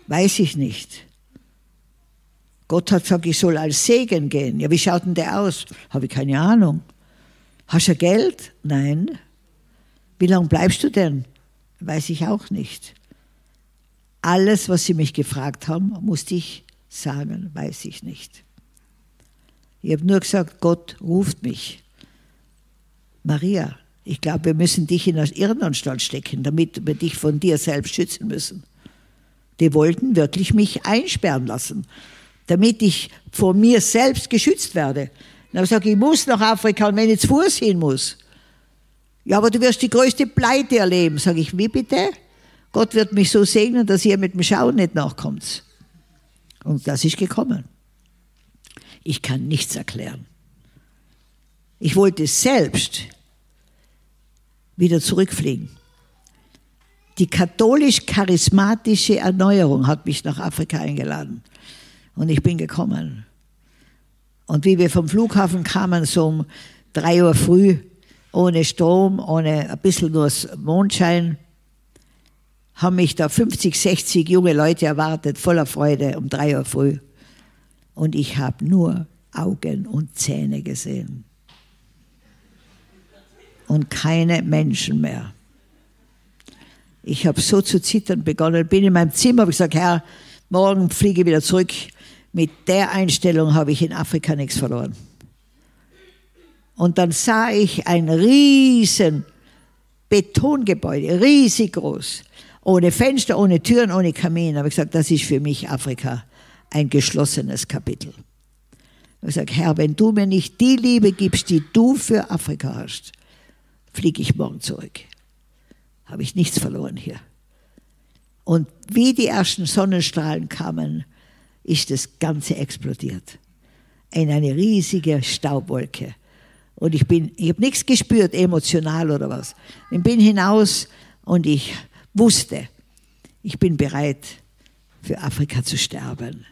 [SPEAKER 1] Weiß ich nicht. Gott hat gesagt, ich soll als Segen gehen. Ja, wie schaut denn der aus? Habe ich keine Ahnung. Hast du Geld? Nein. Wie lange bleibst du denn? Weiß ich auch nicht. Alles, was sie mich gefragt haben, musste ich sagen, weiß ich nicht. Ich habe nur gesagt, Gott ruft mich. Maria, ich glaube, wir müssen dich in eine Irrenanstalt stecken, damit wir dich von dir selbst schützen müssen. Die wollten wirklich mich einsperren lassen, damit ich vor mir selbst geschützt werde. Dann habe ich gesagt, ich muss nach Afrika und wenn ich zu Fuß muss. Ja, aber du wirst die größte Pleite erleben. Sage ich, wie bitte? Gott wird mich so segnen, dass ihr mit dem Schauen nicht nachkommt. Und das ist gekommen. Ich kann nichts erklären. Ich wollte selbst wieder zurückfliegen. Die katholisch-charismatische Erneuerung hat mich nach Afrika eingeladen. Und ich bin gekommen. Und wie wir vom Flughafen kamen, so um drei Uhr früh, ohne Strom, ohne ein bisschen nur Mondschein, haben mich da 50, 60 junge Leute erwartet, voller Freude, um drei Uhr früh. Und ich habe nur Augen und Zähne gesehen. Und keine Menschen mehr. Ich habe so zu zittern begonnen, bin in meinem Zimmer, habe gesagt, Herr, morgen fliege ich wieder zurück. Mit der Einstellung habe ich in Afrika nichts verloren. Und dann sah ich ein riesen Betongebäude, riesig groß ohne Fenster, ohne Türen, ohne Kamin. Da habe ich gesagt, das ist für mich Afrika ein geschlossenes Kapitel. Ich gesagt, Herr, wenn du mir nicht die Liebe gibst, die du für Afrika hast, fliege ich morgen zurück. Habe ich nichts verloren hier. Und wie die ersten Sonnenstrahlen kamen, ist das Ganze explodiert. In eine riesige Staubwolke. Und ich bin, ich habe nichts gespürt, emotional oder was. Ich bin hinaus und ich wusste, ich bin bereit, für Afrika zu sterben,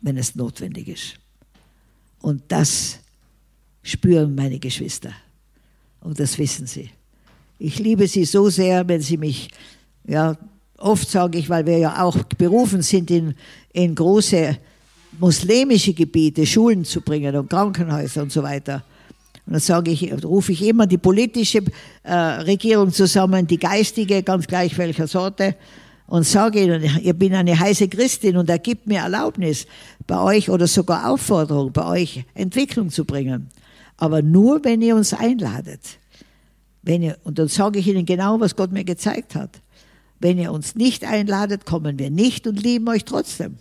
[SPEAKER 1] wenn es notwendig ist. Und das spüren meine Geschwister. Und das wissen sie. Ich liebe sie so sehr, wenn sie mich, ja, oft sage ich, weil wir ja auch berufen sind, in, in große muslimische Gebiete Schulen zu bringen und Krankenhäuser und so weiter. Und dann sage ich, rufe ich immer die politische äh, Regierung zusammen, die geistige, ganz gleich welcher Sorte, und sage ihnen, ich bin eine heiße Christin und er gibt mir Erlaubnis, bei euch oder sogar Aufforderung, bei euch Entwicklung zu bringen. Aber nur, wenn ihr uns einladet. Wenn ihr, und dann sage ich ihnen genau, was Gott mir gezeigt hat. Wenn ihr uns nicht einladet, kommen wir nicht und lieben euch trotzdem.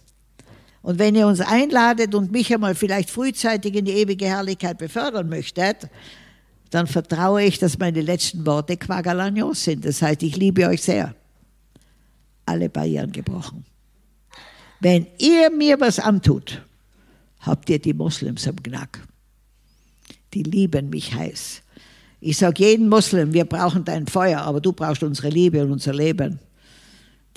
[SPEAKER 1] Und wenn ihr uns einladet und mich einmal vielleicht frühzeitig in die ewige Herrlichkeit befördern möchtet, dann vertraue ich, dass meine letzten Worte Quagalagnon sind. Das heißt, ich liebe euch sehr. Alle Barrieren gebrochen. Wenn ihr mir was antut, habt ihr die Moslems am Knack. Die lieben mich heiß. Ich sage jedem Moslem, wir brauchen dein Feuer, aber du brauchst unsere Liebe und unser Leben.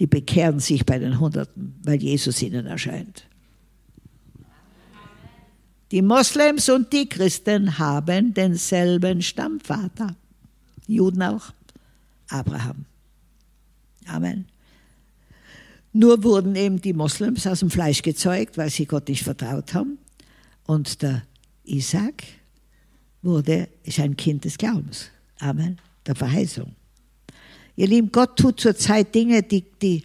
[SPEAKER 1] Die bekehren sich bei den Hunderten, weil Jesus ihnen erscheint. Die Moslems und die Christen haben denselben Stammvater. Juden auch. Abraham. Amen. Nur wurden eben die Moslems aus dem Fleisch gezeugt, weil sie Gott nicht vertraut haben. Und der Isaac wurde, ist ein Kind des Glaubens. Amen. Der Verheißung. Ihr Lieben, Gott tut zurzeit Dinge, die, die,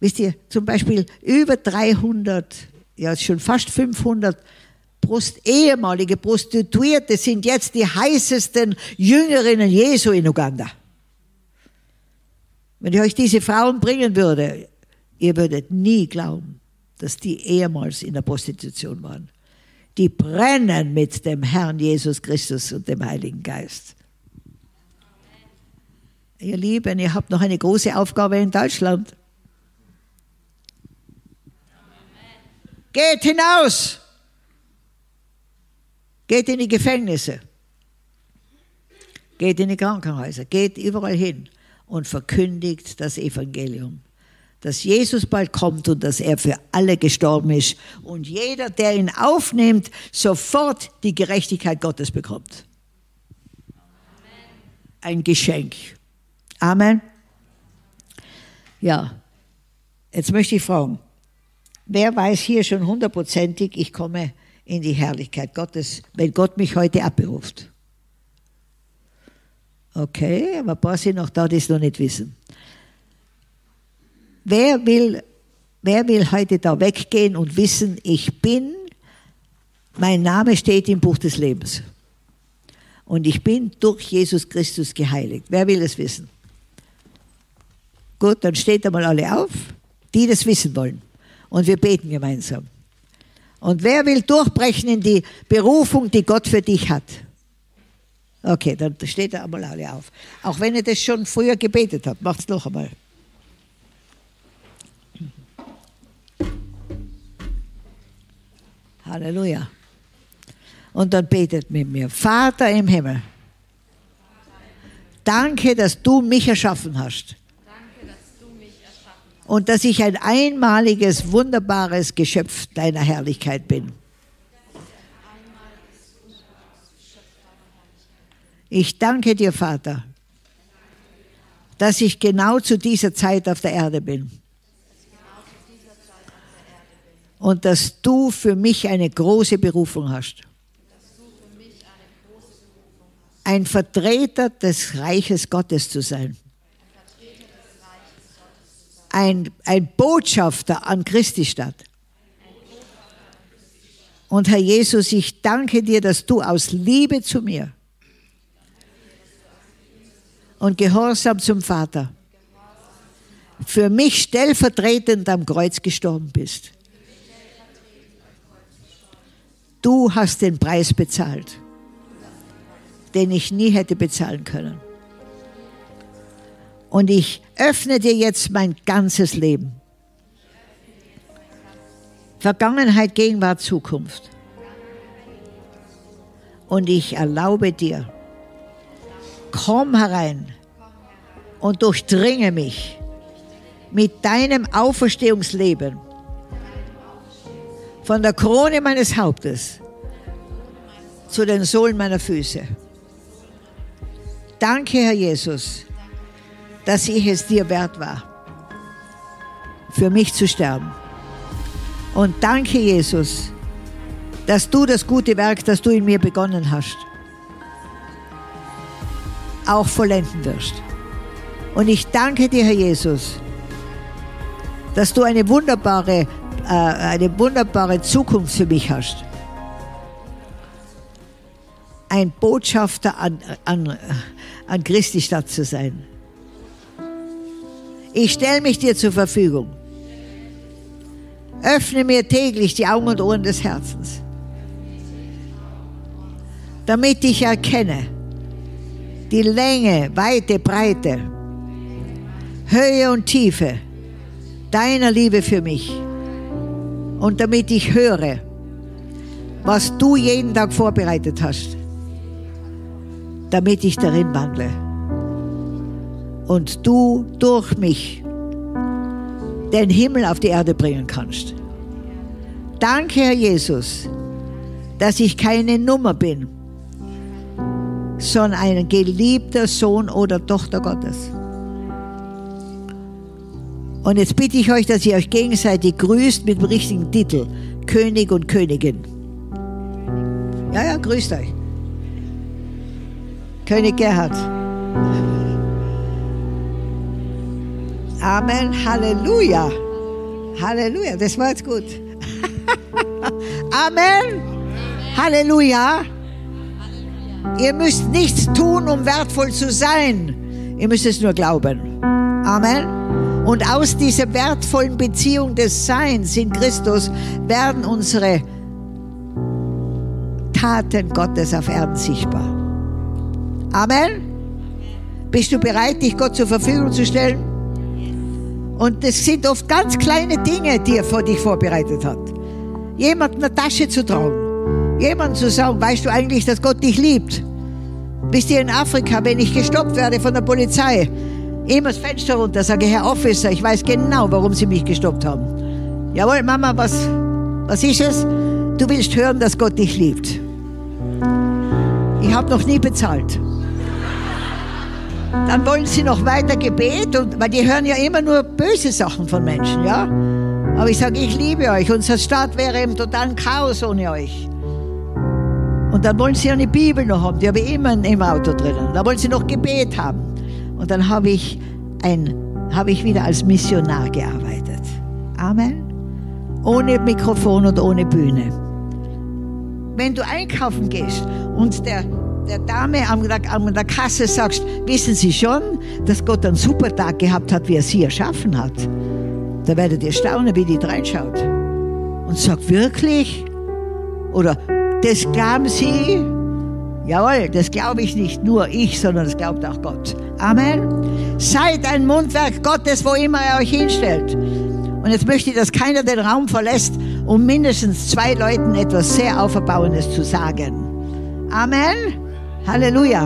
[SPEAKER 1] wisst ihr, zum Beispiel über 300, ja schon fast 500 Brust, ehemalige Prostituierte sind jetzt die heißesten Jüngerinnen Jesu in Uganda. Wenn ich euch diese Frauen bringen würde, ihr würdet nie glauben, dass die ehemals in der Prostitution waren. Die brennen mit dem Herrn Jesus Christus und dem Heiligen Geist. Ihr Lieben, ihr habt noch eine große Aufgabe in Deutschland. Geht hinaus! Geht in die Gefängnisse. Geht in die Krankenhäuser. Geht überall hin und verkündigt das Evangelium. Dass Jesus bald kommt und dass er für alle gestorben ist. Und jeder, der ihn aufnimmt, sofort die Gerechtigkeit Gottes bekommt. Ein Geschenk. Amen. Ja, jetzt möchte ich fragen, wer weiß hier schon hundertprozentig, ich komme in die Herrlichkeit Gottes, wenn Gott mich heute abberuft. Okay, aber ein paar sind noch da, die es noch nicht wissen. Wer will, wer will heute da weggehen und wissen, ich bin, mein Name steht im Buch des Lebens. Und ich bin durch Jesus Christus geheiligt. Wer will das wissen? Gut, dann steht einmal alle auf, die das wissen wollen. Und wir beten gemeinsam. Und wer will durchbrechen in die Berufung, die Gott für dich hat? Okay, dann steht er einmal alle auf. Auch wenn ihr das schon früher gebetet habt, macht es noch einmal. Halleluja. Und dann betet mit mir, Vater im Himmel, danke, dass du mich erschaffen hast. Und dass ich ein einmaliges, wunderbares Geschöpf deiner Herrlichkeit bin. Ich danke dir, Vater, dass ich genau zu dieser Zeit auf der Erde bin. Und dass du für mich eine große Berufung hast. Ein Vertreter des Reiches Gottes zu sein. Ein, ein Botschafter an Christi Stadt. Und Herr Jesus, ich danke dir, dass du aus Liebe zu mir und Gehorsam zum Vater für mich stellvertretend am Kreuz gestorben bist. Du hast den Preis bezahlt, den ich nie hätte bezahlen können. Und ich öffne dir jetzt mein ganzes Leben. Vergangenheit, Gegenwart, Zukunft. Und ich erlaube dir, komm herein und durchdringe mich mit deinem Auferstehungsleben von der Krone meines Hauptes zu den Sohlen meiner Füße. Danke, Herr Jesus, dass ich es dir wert war, für mich zu sterben. Und danke, Jesus, dass du das gute Werk, das du in mir begonnen hast, auch vollenden wirst. Und ich danke dir, Herr Jesus, dass du eine wunderbare, äh, eine wunderbare Zukunft für mich hast. Ein Botschafter an, an, an Christi Stadt zu sein. Ich stelle mich dir zur Verfügung. Öffne mir täglich die Augen und Ohren des Herzens, damit ich erkenne die Länge, Weite, Breite, Höhe und Tiefe deiner Liebe für mich. Und damit ich höre, was du jeden Tag vorbereitet hast, damit ich darin wandle. Und du durch mich den Himmel auf die Erde bringen kannst. Danke, Herr Jesus, dass ich keine Nummer bin, sondern ein geliebter Sohn oder Tochter Gottes. Und jetzt bitte ich euch, dass ihr euch gegenseitig grüßt mit dem richtigen Titel. König und Königin. Ja, ja, grüßt euch. König Gerhard. Amen, Halleluja. Halleluja, das war jetzt gut. (laughs) Amen. Halleluja. Ihr müsst nichts tun, um wertvoll zu sein. Ihr müsst es nur glauben. Amen. Und aus dieser wertvollen Beziehung des Seins in Christus werden unsere Taten Gottes auf Erden sichtbar. Amen. Bist du bereit, dich Gott zur Verfügung zu stellen? Und es sind oft ganz kleine Dinge, die er vor dich vorbereitet hat. Jemand eine Tasche zu tragen. Jemand zu sagen, weißt du eigentlich, dass Gott dich liebt? Bist du in Afrika, wenn ich gestoppt werde von der Polizei, immer das Fenster runter, sage, Herr Officer, ich weiß genau, warum Sie mich gestoppt haben. Jawohl, Mama, was, was ist es? Du willst hören, dass Gott dich liebt. Ich habe noch nie bezahlt. Dann wollen sie noch weiter Gebet, und, weil die hören ja immer nur böse Sachen von Menschen, ja? Aber ich sage, ich liebe euch. Unser Staat wäre im totalen Chaos ohne euch. Und dann wollen sie eine Bibel noch haben, die habe ich immer im Auto drinnen. Da wollen sie noch Gebet haben. Und dann habe ich, ein, habe ich wieder als Missionar gearbeitet. Amen. Ohne Mikrofon und ohne Bühne. Wenn du einkaufen gehst und der, der Dame an der, an der Kasse sagst, wissen Sie schon, dass Gott einen super Tag gehabt hat, wie er sie erschaffen hat, da werdet ihr staunen, wie die reinschaut. Und sagt, wirklich? Oder, das glauben Sie? Jawohl, das glaube ich nicht nur ich, sondern das glaubt auch Gott. Amen. Seid ein Mundwerk Gottes, wo immer er euch hinstellt. Und jetzt möchte ich, dass keiner den Raum verlässt, um mindestens zwei Leuten etwas sehr Auferbauendes zu sagen. Amen. Halleluja.